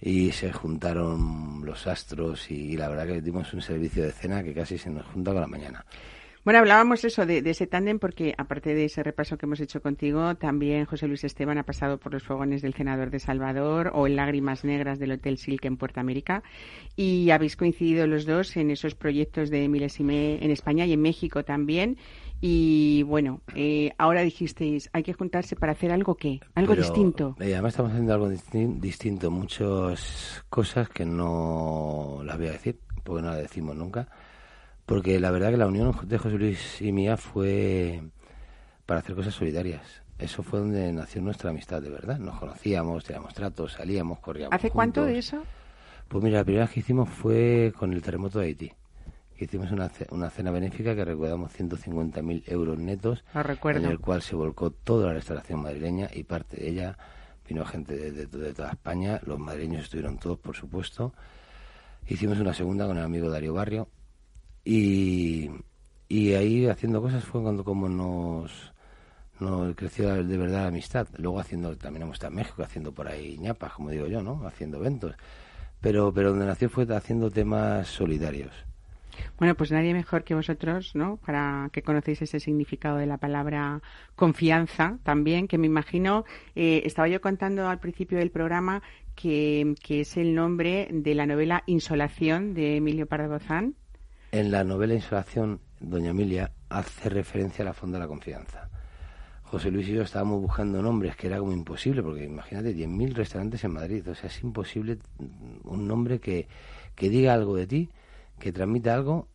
y se juntaron los astros y la verdad que dimos un servicio de cena que casi se nos junta con la mañana. Bueno, hablábamos eso de, de ese tándem porque aparte de ese repaso que hemos hecho contigo, también José Luis Esteban ha pasado por los fogones del Senador de Salvador o en Lágrimas Negras del Hotel Silk en Puerto América y habéis coincidido los dos en esos proyectos de Milesime en España y en México también. Y bueno, eh, ahora dijisteis, hay que juntarse para hacer algo qué, algo Pero, distinto. eh, además estamos haciendo algo distin- distinto, muchas cosas que no las voy a decir, porque no las decimos nunca. Porque la verdad que la unión de José Luis y mía fue para hacer cosas solidarias. Eso fue donde nació nuestra amistad, de verdad. Nos conocíamos, teníamos tratos, salíamos, corríamos. ¿Hace cuánto de eso? Pues mira, la primera vez que hicimos fue con el terremoto de Haití. Hicimos una, una cena benéfica que recaudamos 150.000 euros netos, Lo recuerdo. en el cual se volcó toda la restauración madrileña y parte de ella vino gente de, de- de toda España. Los madrileños estuvieron todos, por supuesto. Hicimos una segunda con el amigo Darío Barrio y, ahí haciendo cosas fue cuando como nos, nos creció de verdad la amistad. Luego haciendo, también hemos estado en México haciendo por ahí ñapas, como digo yo, ¿no? Haciendo eventos. Pero, pero donde nació fue haciendo temas solidarios. Bueno, pues nadie mejor que vosotros, ¿no? Para que conocéis ese significado de la palabra confianza también, que me imagino, eh, estaba yo contando al principio del programa que, que es el nombre de la novela Insolación de Emilio Pardo Bazán. En la novela Insolación, Doña Emilia hace referencia a la Fonda de la Confianza. José Luis y yo estábamos buscando nombres que era como imposible, porque imagínate, 10.000 restaurantes en Madrid, o sea, es imposible un nombre que, que diga algo de ti, que transmita algo,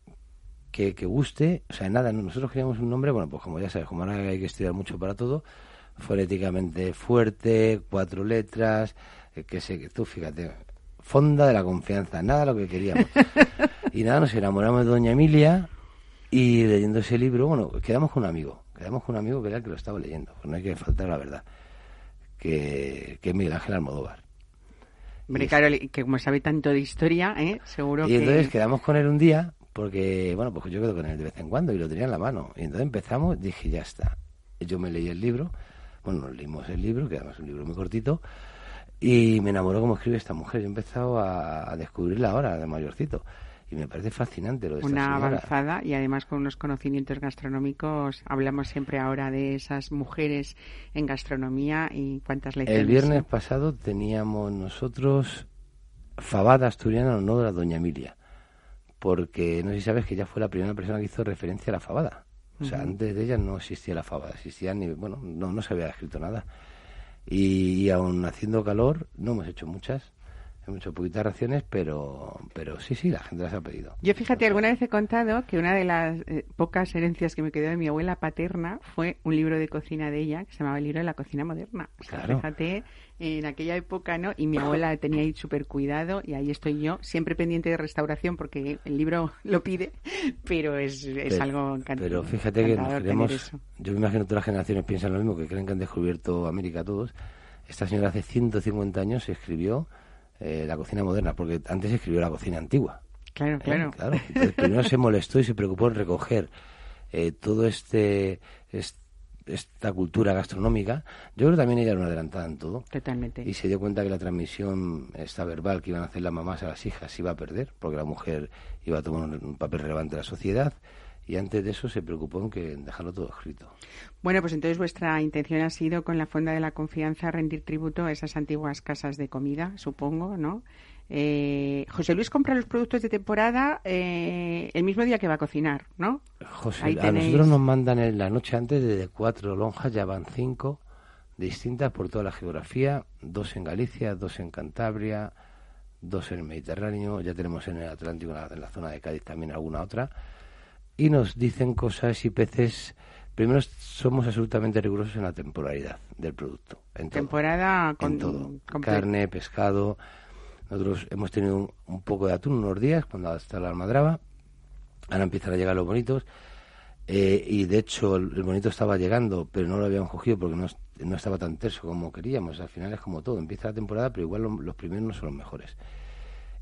que, que guste, o sea, nada, nosotros queríamos un nombre, bueno, pues como ya sabes, como ahora hay que estudiar mucho para todo, fonéticamente fuerte, cuatro letras, eh, que sé, que tú fíjate, Fonda de la Confianza, nada lo que queríamos. Y nada, nos enamoramos de Doña Emilia y leyendo ese libro, bueno, quedamos con un amigo, quedamos con un amigo que era el que lo estaba leyendo, pues no hay que faltar la verdad, que, que es Miguel Ángel Almodóvar. Hombre, Y- claro, que como sabe tanto de historia, ¿eh? seguro Y que... entonces quedamos con él un día, porque, bueno, pues yo quedo con él de vez en cuando y lo tenía en la mano. Y entonces empezamos, dije, ya está. Yo me leí el libro, bueno, nos leímos el libro, que además es un libro muy cortito, y me enamoró cómo escribe esta mujer. Yo he empezado a, a descubrirla ahora, de mayorcito. Y me parece fascinante lo de una avanzada y además con unos conocimientos gastronómicos. Hablamos siempre ahora de esas mujeres en gastronomía y cuántas lecciones. El viernes pasado teníamos nosotros fabada asturiana en honor a Doña Emilia, porque no sé si sabes que ella fue la primera persona que hizo referencia a la fabada. O sea, antes de ella no existía la fabada, existía ni, bueno, no, no se había escrito nada. Y, y aún haciendo calor, no hemos hecho muchas, hemos hecho poquitas raciones, pero, pero sí, sí, la gente las ha pedido. Yo fíjate, alguna vez he contado que una de las eh, pocas herencias que me quedó de mi abuela paterna fue un libro de cocina de ella que se llamaba El libro de la cocina moderna. O sea, Claro. fíjate, en aquella época, ¿no? Y mi abuela tenía ahí súper cuidado y ahí estoy yo, siempre pendiente de restauración porque el libro lo pide, pero es, es Pero- algo encant- Pero fíjate que nos encantador creemos, yo me imagino que todas las generaciones piensan lo mismo, que creen que han descubierto América todos. Esta señora hace 150 años escribió eh, la cocina moderna, porque antes escribió la cocina antigua. Claro, ¿eh? claro. Entonces, primero se molestó y se preocupó en recoger eh, todo este, es- esta cultura gastronómica. Yo creo que también ella era una adelantada en todo. Totalmente. Y se dio cuenta que la transmisión esta verbal que iban a hacer las mamás a las hijas se iba a perder, porque la mujer iba a tomar un, un papel relevante en la sociedad. Y antes de eso se preocupó en que en dejarlo todo escrito. Bueno, pues entonces vuestra intención ha sido con la Fonda de la Confianza rendir tributo a esas antiguas casas de comida, supongo, ¿no? Eh, José Luis compra los productos de temporada eh, el mismo día que va a cocinar, ¿no? José, Ahí a tenéis- nosotros nos mandan en la noche antes de cuatro lonjas, ya van cinco distintas por toda la geografía, dos en Galicia, dos en Cantabria, dos en el Mediterráneo, ya tenemos en el Atlántico, en la, en la zona de Cádiz también alguna otra, y nos dicen cosas y peces. Primero, somos absolutamente rigurosos en la temporalidad del producto. En todo. Temporada con, en todo. comple- Carne, pescado. Nosotros hemos tenido un, un poco de atún unos días cuando está la almadraba. Ahora empiezan a llegar los bonitos. Eh, y de hecho el, el bonito estaba llegando, pero no lo habíamos cogido porque no, no estaba tan terso como queríamos. Al final es como todo. Empieza la temporada, pero igual lo- los primeros no son los mejores.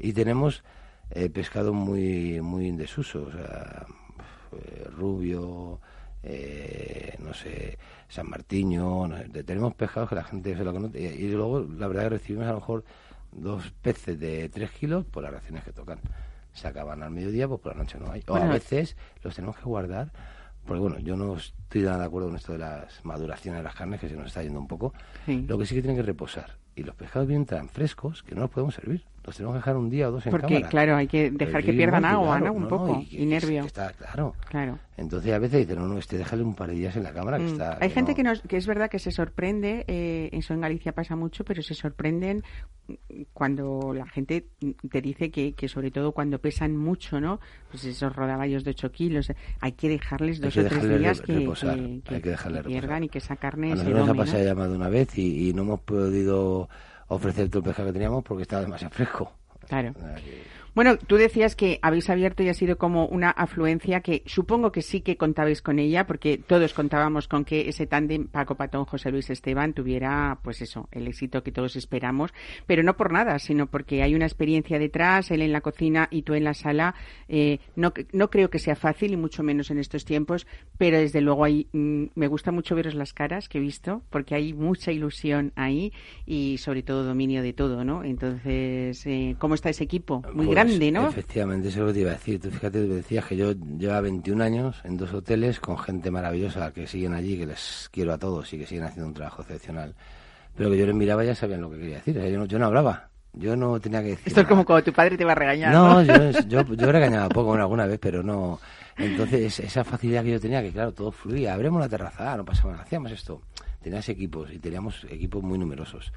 Y tenemos eh, pescado muy, muy en desuso. O sea, eh, rubio, eh, no sé, San Martiño. no sé, tenemos pescados que la gente se lo conoce. Y, y luego, la verdad, que recibimos a lo mejor dos peces de tres kilos por las raciones que tocan. Se acaban al mediodía, pues por la noche no hay. O a veces los tenemos que guardar. Porque bueno, yo no estoy nada de acuerdo con esto de las maduraciones de las carnes, que se nos está yendo un poco. Sí. Lo que sí que tienen que reposar. Y los pescados vienen tan frescos que no los podemos servir. Los tenemos que dejar un día o dos en Porque, cámara. claro, hay que dejar que pierdan no, agua, claro, ¿no? Un no, poco. y- Y, nervio. que Está claro. Claro. Entonces a veces dicen, no, no, este déjale un par de días en la cámara que Mm. está... Hay gente no". que, nos, que es verdad que se sorprende, eh, eso en Galicia pasa mucho, pero se sorprenden cuando la gente te dice que, que sobre todo cuando pesan mucho, ¿no? Pues esos rodaballos de 8 kilos, hay que dejarles Hay dos que o tres días que, reposar, que- hay que pierdan y que esa carne A se nosotros nos ha ¿no? pasado de una vez y, y no hemos podido ofrecer todo el pescado que teníamos porque estaba demasiado fresco. Claro. Bueno, tú decías que habéis abierto y ha sido como una afluencia que supongo que sí que contabais con ella, porque todos contábamos con que ese tándem Paco Patón, José Luis Esteban tuviera, pues eso, el éxito que todos esperamos, pero no por nada, sino porque hay una experiencia detrás, él en la cocina y tú en la sala. Eh, no, no creo que sea fácil y mucho menos en estos tiempos, pero desde luego hay, mm, me gusta mucho veros las caras que he visto, porque hay mucha ilusión ahí y sobre todo dominio de todo, ¿no? Entonces, eh, ¿cómo está ese equipo? Muy Pues, grande, ¿no? Efectivamente, eso es lo que te iba a decir. Tú fíjate, me decías que yo llevo 21 años en dos hoteles con gente maravillosa que siguen allí, que les quiero a todos y que siguen haciendo un trabajo excepcional. Pero que yo les miraba y ya sabían lo que quería decir. O sea, yo, no, yo no hablaba. Yo no tenía que decir. Esto es nada. como cuando tu padre te va a regañar. No, ¿no? yo, yo, yo regañaba poco bueno, alguna vez, pero no. Entonces, esa facilidad que yo tenía, que claro, todo fluía. Abremos la terraza, no pasaba nada, hacíamos esto. Tenías equipos y teníamos equipos muy numerosos.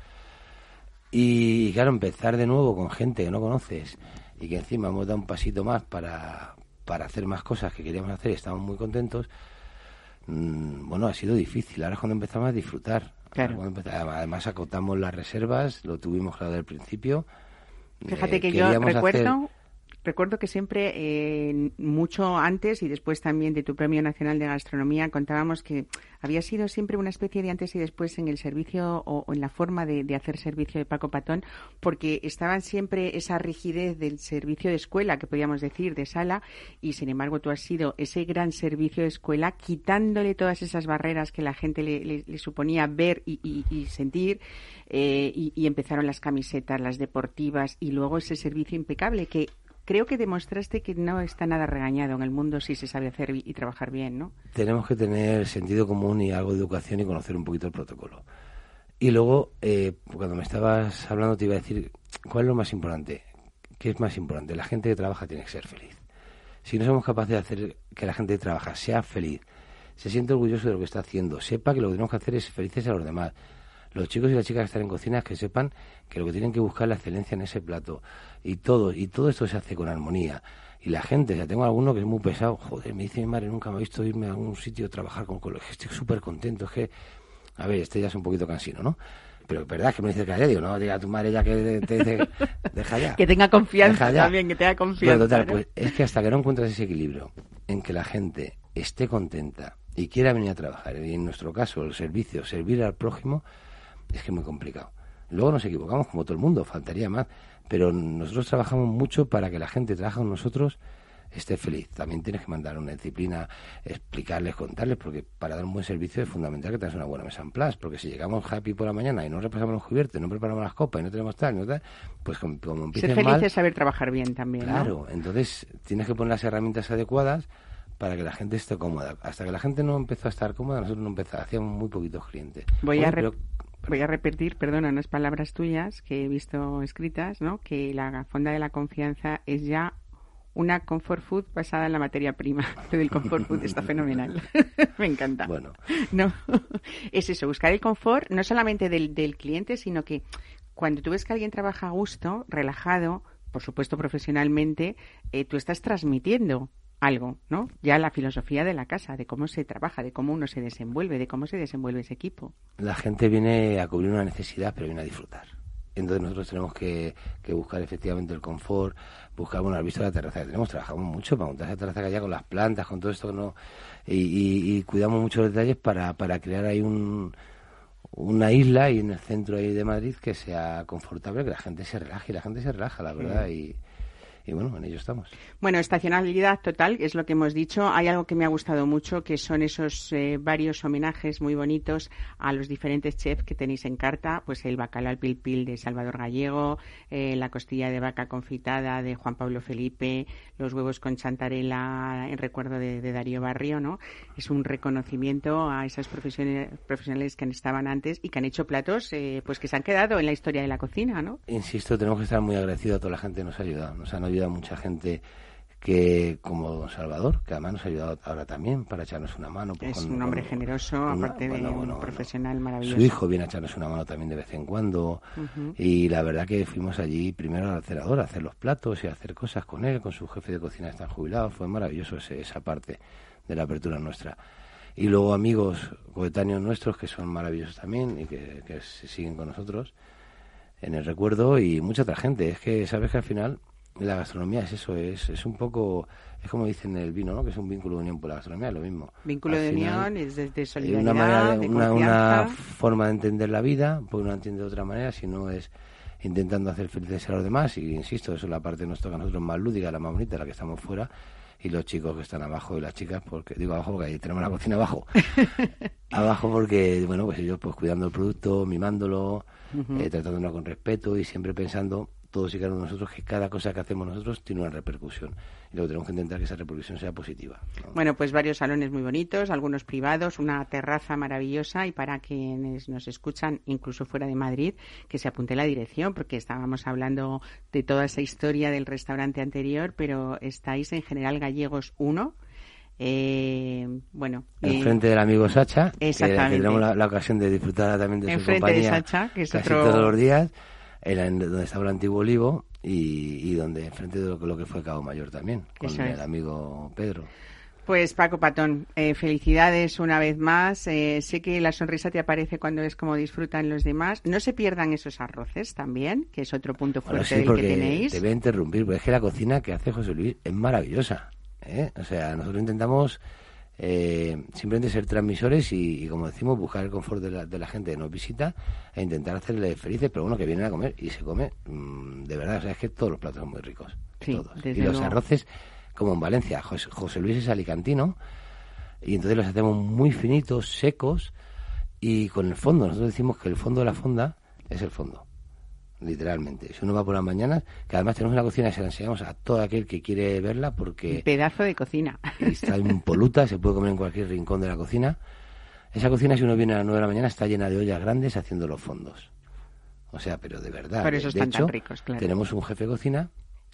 Y claro, empezar de nuevo con gente que no conoces y que encima hemos dado un pasito más para, para hacer más cosas que queríamos hacer y estamos muy contentos. mm, Bueno, ha sido difícil. Ahora es cuando empezamos a disfrutar. Claro. Empezamos- Además, acotamos las reservas, lo tuvimos claro desde el principio. Fíjate Eh, que yo hacer- recuerdo, que siempre, eh, mucho antes y después también de tu Premio Nacional de Gastronomía, contábamos que había sido siempre una especie de antes y después en el servicio o, en la forma de, hacer servicio de Paco Patón, porque estaban siempre esa rigidez del servicio de escuela, que podíamos decir, de sala, y sin embargo tú has sido ese gran servicio de escuela, quitándole todas esas barreras que la gente le, suponía ver y, y- y sentir, eh, y empezaron las camisetas, las deportivas, y luego ese servicio impecable que creo que demostraste que no está nada regañado en el mundo si se sabe hacer y, trabajar bien, ¿no? tenemos que tener sentido común y algo de educación y conocer un poquito el protocolo. Y luego, eh, cuando me estabas hablando, te iba a decir, ¿cuál es lo más importante? ¿Qué es más importante? La gente que trabaja tiene que ser feliz. Si no somos capaces de hacer que la gente que trabaja sea feliz, se siente orgulloso de lo que está haciendo, sepa que lo que tenemos que hacer es felices a los demás. Los chicos y las chicas que están en cocina que sepan que lo que tienen que buscar es la excelencia en ese plato. Y todo, y todo esto se hace con armonía. Y la gente, ya tengo alguno que es muy pesado, joder, me dice mi madre, nunca me ha visto irme a algún sitio a trabajar con colegios, estoy súper contento, es que, a ver, este ya es un poquito cansino, ¿no? Pero es verdad que me dice que ya digo, no, diga a tu madre ya que te dice, deja ya. Que tenga confianza también, que tenga confianza. Pero total, ¿no? pues es que hasta que no encuentras ese equilibrio en que la gente esté contenta y quiera venir a trabajar, y en nuestro caso el servicio, servir al prójimo, es que es muy complicado. Luego nos equivocamos como todo el mundo, faltaría más, pero nosotros trabajamos mucho para que la gente que trabaja con nosotros esté feliz. También tienes que mandar una disciplina, explicarles, contarles, porque para dar un buen servicio es fundamental que tengas una buena mesa en place, porque si llegamos happy por la mañana y no repasamos los cubiertos, no preparamos las copas y no tenemos tal, no tal, pues como, como empiecen Ser feliz mal, es saber trabajar bien también, ¿no? Claro, entonces tienes que poner las herramientas adecuadas para que la gente esté cómoda. Hasta que la gente no empezó a estar cómoda, nosotros no empezamos, hacíamos muy poquitos clientes. Voy Bueno, a, pero- voy a repetir, perdona, unas palabras tuyas que he visto escritas, ¿no? Que la fonda de la confianza es ya una comfort food basada en la materia prima. Lo del comfort food está fenomenal. Me encanta. Bueno, No, es eso, buscar el confort no solamente del, del cliente, sino que cuando tú ves que alguien trabaja a gusto, relajado, por supuesto profesionalmente, eh, tú estás transmitiendo algo, ¿no? Ya la filosofía de la casa, de cómo se trabaja, de cómo uno se desenvuelve, de cómo se desenvuelve ese equipo. La gente viene a cubrir una necesidad, pero viene a disfrutar. Entonces nosotros tenemos que, que buscar efectivamente el confort, buscar, bueno, has visto la terraza que tenemos, trabajamos mucho para montar esa terraza que haya con las plantas, con todo esto, ¿no? Y, y- y cuidamos mucho los detalles para, para crear ahí un, una isla y en el centro ahí de Madrid que sea confortable, que la gente se relaje, y la gente se relaja, la verdad, y, y bueno, en ello estamos. Bueno, estacionalidad total es lo que hemos dicho. Hay algo que me ha gustado mucho, que son esos eh, varios homenajes muy bonitos a los diferentes chefs que tenéis en carta. Pues el bacalao al pil pil de Salvador Gallego, eh, la costilla de vaca confitada de Juan Pablo Felipe, los huevos con chantarela en recuerdo de, de Darío Barrio, ¿no? Es un reconocimiento a esas profesiones, profesionales que estaban antes y que han hecho platos eh, pues que se han quedado en la historia de la cocina, ¿no? Insisto, tenemos que estar muy agradecidos a toda la gente que nos ha ayudado. Nos han ayudado mucha gente que, como don Salvador, que además nos ha ayudado ahora también para echarnos una mano. pues, Es un hombre generoso, una- aparte de bueno, un bueno, profesional maravilloso. Su hijo viene a echarnos una mano también de vez en cuando. Y la verdad que fuimos allí primero al cerador a hacer los platos y a hacer cosas con él, con su jefe de cocina están jubilados. Fue maravilloso ese- esa parte de la apertura nuestra. Y luego amigos coetáneos nuestros que son maravillosos también y que, que siguen con nosotros en el recuerdo y mucha otra gente. Es que sabes que al final la gastronomía es eso, es, es un poco, es como dicen el vino, ¿no? Que es un vínculo de unión por la gastronomía, es lo mismo. Vínculo de unión, es de, de eh, solidaridad, una manera de- una, forma de entender la vida, pues uno entiende de otra manera, si no es intentando hacer felices a los demás, y insisto, eso es la parte que nos toca a nosotros más lúdica, la más bonita, la que estamos fuera, y los chicos que están abajo y las chicas, porque digo abajo porque ahí tenemos la cocina abajo. abajo porque, bueno, pues ellos pues cuidando el producto, mimándolo, eh, tratándolo con respeto y siempre pensando todos y cada uno de nosotros que cada cosa que hacemos nosotros tiene una repercusión. Y luego tenemos que intentar que esa repercusión sea positiva. ¿no? Bueno, pues varios salones muy bonitos, algunos privados, una terraza maravillosa y para quienes nos escuchan, incluso fuera de Madrid, que se apunte la dirección, porque estábamos hablando de toda esa historia del restaurante anterior, pero estáis en General Gallegos 1. Eh, bueno, eh, Enfrente del amigo Sacha, que, que tenemos la, la ocasión de disfrutar también de su Enfrente de compañía Sacha, que es casi otro- todos los días, en la- en donde estaba el antiguo Olivo y, y donde enfrente de lo, que- lo que fue Cabo Mayor también, con Eso el es. amigo Pedro. Pues Paco Patón, eh, felicidades una vez más. Eh, sé que la sonrisa te aparece cuando ves cómo disfrutan los demás. No se pierdan esos arroces también, que es otro punto Bueno, fuerte sí, del que porque tenéis. te voy a interrumpir, porque es que la cocina que hace José Luis es maravillosa. ¿eh? O sea, nosotros intentamos eh, simplemente ser transmisores y, y, como decimos, buscar el confort de la, de la gente que nos visita e intentar hacerle felices, pero bueno, que vienen a comer y se come mm, de verdad. O sea, es que todos los platos son muy ricos. Sí, todos. Y los luego. arroces, como en Valencia, José, José Luis es alicantino y entonces los hacemos muy finitos, secos y con el fondo. Nosotros decimos que el fondo de la fonda es el fondo literalmente. Si uno va por las mañanas, que además tenemos una cocina y se la enseñamos a todo aquel que quiere verla Un porque pedazo de cocina. está impoluta, se puede comer en cualquier rincón de la cocina. Esa cocina, si uno viene a las 9 de la mañana, está llena de ollas grandes haciendo los fondos. O sea, pero de verdad. Por eso de están tan ricos, claro. Tenemos un jefe de cocina,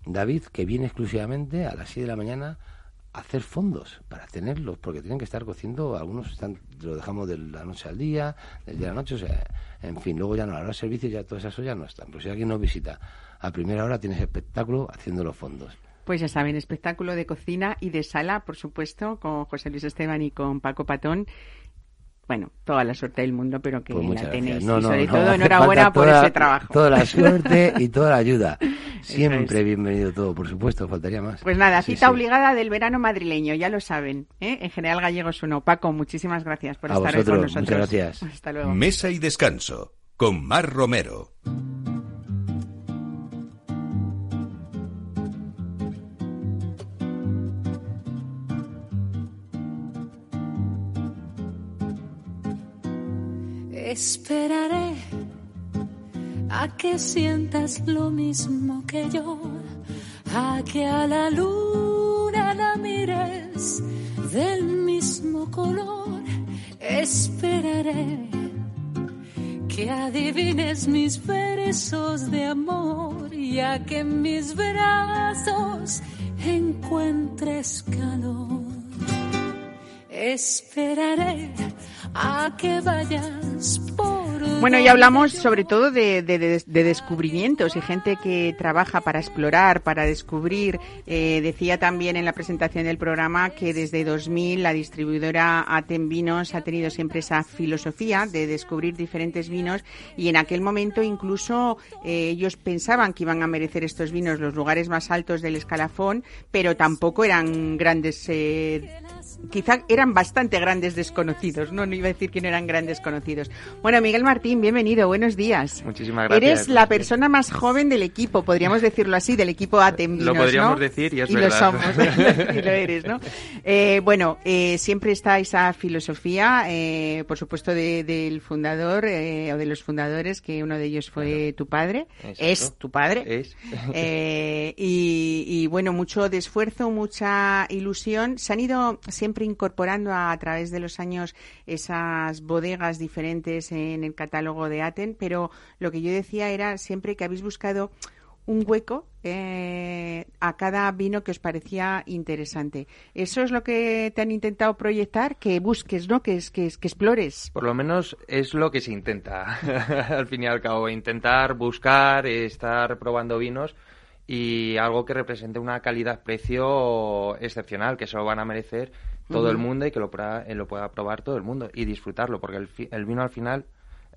David, que viene exclusivamente a las 7 de la mañana hacer fondos para tenerlos, porque tienen que estar cociendo, algunos están, lo dejamos de la noche al día, del día a la noche, o sea, en fin, luego ya no, a la hora de servicio ya todas esas ollas no están. Pero si alguien nos visita a primera hora, tienes espectáculo haciendo los fondos. Pues ya saben, espectáculo de cocina y de sala, por supuesto, con José Luis Esteban y con Paco Patón. Bueno, toda la suerte del mundo, pero que Pues la tenéis. No, y no, sobre no, todo, hace enhorabuena por toda- ese trabajo. Toda la suerte y toda la ayuda. Siempre es. bienvenido todo, por supuesto, faltaría más. Pues nada, Sí, cita sí. obligada del verano madrileño, ya lo saben. ¿eh? En General Gallegos 1. Paco, muchísimas gracias por A estar hoy con vosotros, nosotros. muchas gracias. Hasta luego. Mesa y descanso con Mar Romero. Esperaré a que sientas lo mismo que yo, a que a la luna la mires del mismo color. Esperaré que adivines mis versos de amor y a que en mis brazos encuentres calor. Esperaré a que vayas por Bueno, y hablamos sobre todo de, de- de- de descubrimientos y gente que trabaja para explorar, para descubrir. Eh, decía también en la presentación del programa que desde 2000 la distribuidora Aten Vinos ha tenido siempre esa filosofía de descubrir diferentes vinos y en aquel momento incluso eh, ellos pensaban que iban a merecer estos vinos los lugares más altos del escalafón, pero tampoco eran grandes eh, quizá eran bastante grandes desconocidos, ¿no? No iba a decir que no eran grandes conocidos. Bueno, Miguel Martín, bienvenido, buenos días. Muchísimas gracias. Eres la persona más joven del equipo, podríamos decirlo así, del equipo Atem Lo podríamos ¿no? decir y es lo verdad. somos, y lo eres, ¿no? Eh, bueno, eh, siempre está esa filosofía, eh, por supuesto, de- del fundador eh, o de los fundadores, que uno de ellos fue tu padre, Exacto. es tu padre. Es. Eh, y, y, bueno, mucho de esfuerzo, mucha ilusión. Se han ido siempre incorporando a, través de los años esas bodegas diferentes en el catálogo de Aten, pero lo que yo decía era siempre que habéis buscado un hueco eh, a cada vino que os parecía interesante. Eso es lo que te han intentado proyectar, que busques, ¿no? Que, que, que explores. Por lo menos es lo que se intenta, al fin y al cabo. Intentar buscar, estar probando vinos y algo que represente una calidad-precio excepcional, que se lo van a merecer todo el mundo y que lo, pueda- eh, lo pueda probar todo el mundo y disfrutarlo, porque el, el vino al final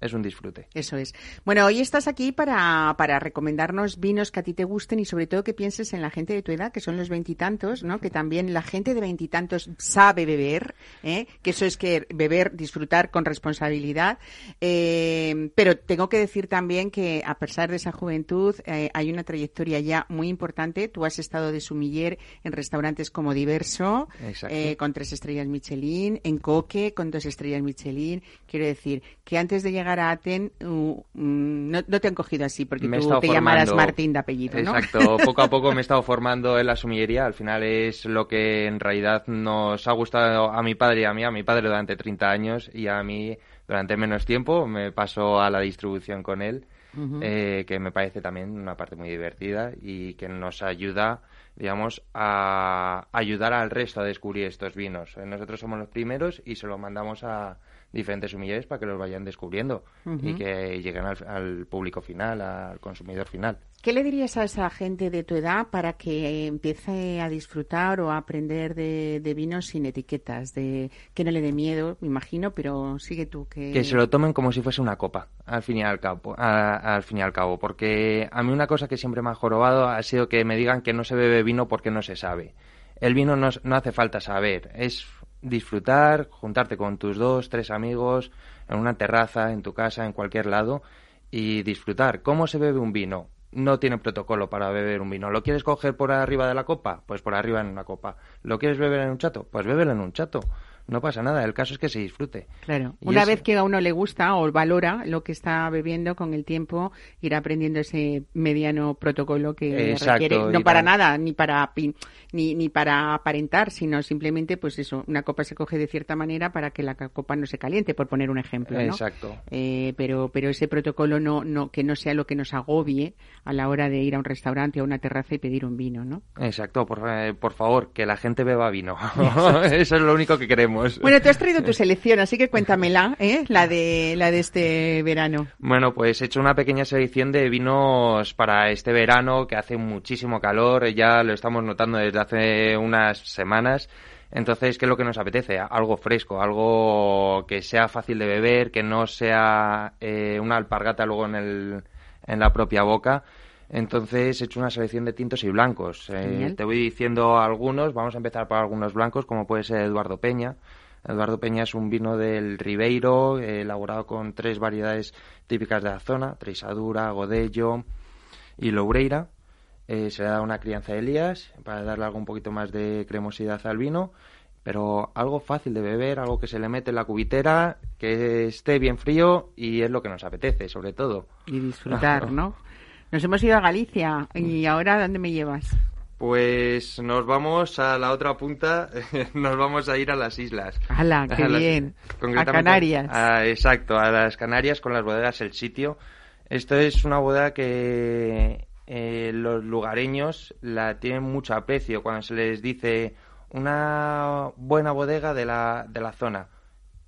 es un disfrute. Eso es. Bueno, hoy estás aquí para, para recomendarnos vinos que a ti te gusten y sobre todo que pienses en la gente de tu edad, que son los veintitantos, ¿no? Que también la gente de veintitantos sabe beber, ¿eh? Que eso es que beber, disfrutar con responsabilidad. Eh, pero tengo que decir también que a pesar de esa juventud eh, hay una trayectoria ya muy importante. Tú has estado de sumiller en restaurantes como Diverso, eh, con tres estrellas Michelin, en Coque con dos estrellas Michelin. Quiero decir que antes de llegar a Aten uh, mm, no, no te han cogido así porque Me tú te llamarás formando- Martín de apellido, ¿no? Exacto, poco a poco me he estado formando en la sumillería. Al final es lo que en realidad nos ha gustado a mi padre y a mí. A mi padre durante 30 años y a mí durante menos tiempo. Me paso a la distribución con él, eh, que me parece también una parte muy divertida y que nos ayuda, digamos, a ayudar al resto a descubrir estos vinos. Eh, Nosotros somos los primeros y se los mandamos a diferentes sumilleres para que los vayan descubriendo y que lleguen al, al público final, al consumidor final. ¿Qué le dirías a esa gente de tu edad para que empiece a disfrutar o a aprender de, de vinos sin etiquetas? De que no le dé miedo, me imagino, pero sigue tú que. que se lo tomen como si fuese una copa, al fin y al cabo, a- al fin y al cabo, porque a mí una cosa que siempre me ha jorobado ha sido que me digan que no se bebe vino porque no se sabe. El vino no, no hace falta saber, es disfrutar, juntarte con tus dos, tres amigos, en una terraza, en tu casa, en cualquier lado, y disfrutar. ¿Cómo se bebe un vino? No tiene protocolo para beber un vino. ¿Lo quieres coger por arriba de la copa? Pues por arriba en una copa. ¿Lo quieres beber en un chato? Pues bébelo en un chato. No pasa nada, el caso es que se disfrute. Claro, Y una es- vez que a uno le gusta o valora lo que está bebiendo con el tiempo, irá aprendiendo ese mediano protocolo que Exacto, requiere, no irá- para nada, ni para pin- ni, ni para aparentar, sino simplemente, pues eso, una copa se coge de cierta manera para que la copa no se caliente, por poner un ejemplo, ¿no? Exacto. Eh, pero, pero ese protocolo no, no, que no sea lo que nos agobie a la hora de ir a un restaurante o a una terraza y pedir un vino, ¿no? Exacto, por, eh, por favor, que la gente beba vino. Eso es lo único que queremos. Bueno, tú has traído tu selección, así que cuéntamela, ¿eh? La de, la de este verano. Bueno, pues he hecho una pequeña selección de vinos para este verano que hace muchísimo calor, ya lo estamos notando desde hace unas semanas. Entonces, ¿qué es lo que nos apetece? Algo fresco, algo que sea fácil de beber, que no sea eh, una alpargata luego en, el, en la propia boca. Entonces he hecho una selección de tintos y blancos. Eh, te voy diciendo algunos, vamos a empezar por algunos blancos, como puede ser Eduardo Peña. Eduardo Peña es un vino del Ribeiro, eh, elaborado con tres variedades típicas de la zona, Treisadura, Godello y Loureira. Eh, se le da una crianza de Elías para darle algo un poquito más de cremosidad al vino, pero algo fácil de beber, algo que se le mete en la cubitera, que esté bien frío y es lo que nos apetece, sobre todo. Y disfrutar, ¿no? Nos hemos ido a Galicia y ahora ¿dónde me llevas? Pues nos vamos a la otra punta, nos vamos a ir a las islas. ¡Hala, qué A las- bien! A Canarias. a- exacto, a las Canarias con las bodegas El Sitio. Esto es una bodega que eh, los lugareños la tienen mucho aprecio cuando se les dice una buena bodega de la, de la zona.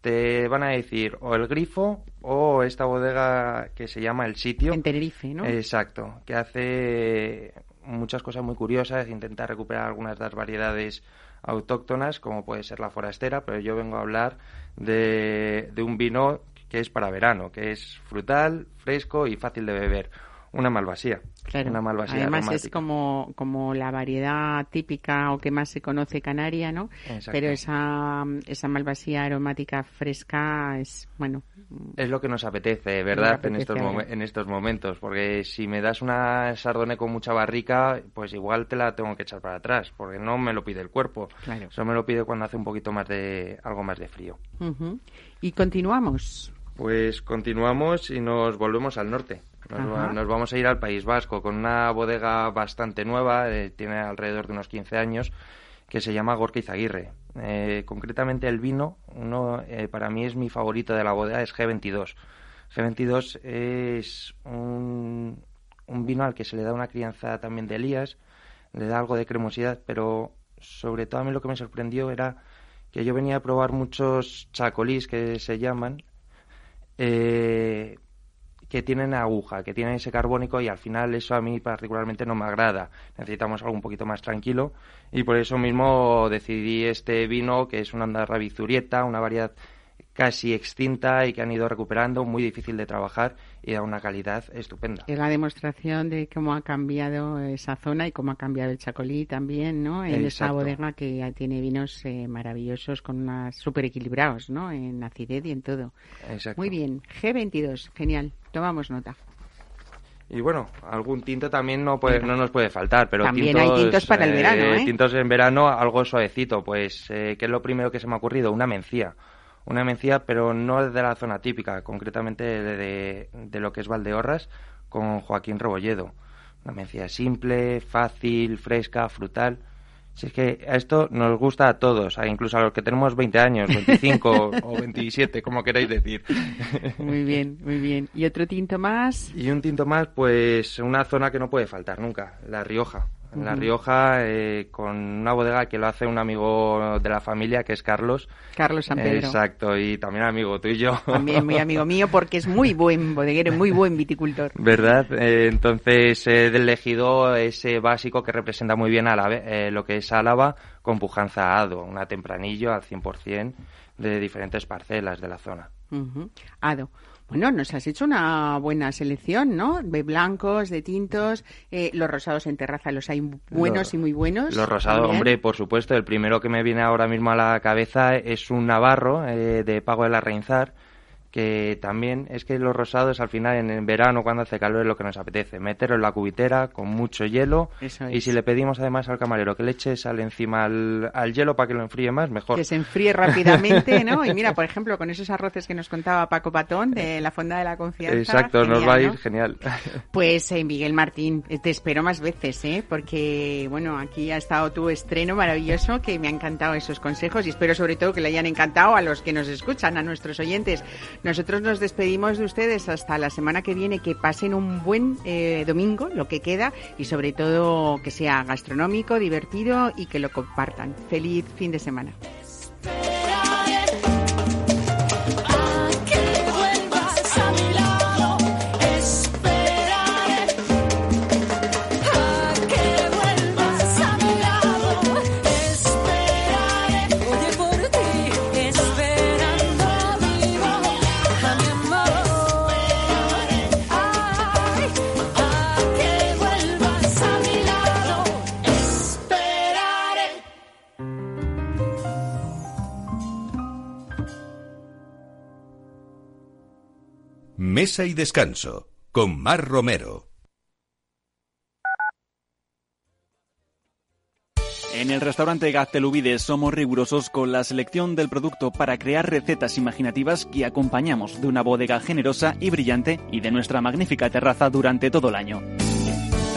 Te van a decir o el grifo o esta bodega que se llama El Sitio. En Tenerife, ¿no? Exacto, que hace muchas cosas muy curiosas, intenta recuperar algunas de las variedades autóctonas, como puede ser la forastera, pero yo vengo a hablar de, de un vino que es para verano, que es frutal, fresco y fácil de beber. Una malvasía. Claro. Una malvasía Además es como, como la variedad típica o que más se conoce canaria, ¿no? Exacto. Pero esa, esa malvasía aromática fresca es, bueno, Es lo que nos apetece, ¿verdad? apetece en, estos en estos momentos. Porque si me das una sardone con mucha barrica, pues igual te la tengo que echar para atrás. Porque no me lo pide el cuerpo. Claro. Eso me lo pide cuando hace un poquito más de... algo más de frío. Y continuamos. Pues continuamos y nos volvemos al norte. Nos, va- nos vamos a ir al País Vasco con una bodega bastante nueva, eh, tiene alrededor de unos 15 años, que se llama Gorka Izaguirre. Eh, concretamente el vino, uno eh, para mí es mi favorito de la bodega, es G22. G22 es un, un vino al que se le da una crianza también de Elías, le da algo de cremosidad, pero sobre todo a mí lo que me sorprendió era que yo venía a probar muchos chacolís que se llaman, eh, que tienen aguja, que tienen ese carbónico y al final eso a mí particularmente no me agrada. Necesitamos algo un poquito más tranquilo y por eso mismo decidí este vino que es una andarra bizurieta, una variedad casi extinta y que han ido recuperando, muy difícil de trabajar y da una calidad estupenda. Es la demostración de cómo ha cambiado esa zona y cómo ha cambiado el Chacolí también, ¿no? En esa bodega que tiene vinos eh, maravillosos con unas súper equilibrados, ¿no? En acidez y en todo. Exacto. Muy bien. G22, genial. Tomamos nota. Y bueno, algún tinto también no, puede, no nos puede faltar, pero También tintos, hay tintos para el verano, ¿eh? Tintos en verano, algo suavecito, pues, eh, ¿qué es lo primero que se me ha ocurrido? Una mencía. Una mencía, pero no de la zona típica, concretamente de, de- de lo que es Valdeorras, con Joaquín Rebolledo. Una mencía simple, fácil, fresca, frutal. Si es que a esto nos gusta a todos, incluso a los que tenemos 20 años, 25 o 27, como queráis decir. Muy bien, muy bien. ¿Y otro tinto más? Y un tinto más, pues una zona que no puede faltar nunca, La Rioja. En La. Rioja, eh, con una bodega que lo hace un amigo de la familia, que es Carlos. Carlos San Pedro. Exacto, y también amigo tuyo. También muy amigo mío porque es muy buen bodeguero, muy buen viticultor. ¿Verdad? Eh, entonces he elegido ese básico que representa muy bien a la, eh, lo que es Álava con pujanza a Ado, una tempranillo al 100% de diferentes parcelas de la zona. Ujú. Ado. Bueno, nos has hecho una buena selección, ¿no? De blancos, de tintos, eh, los rosados en terraza los hay buenos Los- y muy buenos. Los rosados, también. hombre, por supuesto. El primero que me viene ahora mismo a la cabeza es un navarro eh, de Pago de la Reinzar, que también es que los rosados al final en el verano cuando hace calor es lo que nos apetece, meterlo en la cubitera con mucho hielo y si le pedimos además al camarero que le eche sal encima al, al hielo para que lo enfríe más, mejor. Que se enfríe rápidamente, ¿no? Y mira, por ejemplo, con esos arroces que nos contaba Paco Patón de la Fonda de la Confianza. Exacto, nos va a ir ¿no? genial. Pues eh, Miguel Martín, te espero más veces, ¿eh? Porque, bueno, aquí ha estado tu estreno maravilloso, que me han encantado esos consejos y espero sobre todo que le hayan encantado a los que nos escuchan, a nuestros oyentes. Nosotros nos despedimos de ustedes hasta la semana que viene, que pasen un buen eh, domingo, lo que queda, y sobre todo que sea gastronómico, divertido y que lo compartan. Feliz fin de semana. Mesa y descanso con Mar Romero. En el restaurante Gaztelubides somos rigurosos con la selección del producto para crear recetas imaginativas que acompañamos de una bodega generosa y brillante y de nuestra magnífica terraza durante todo el año.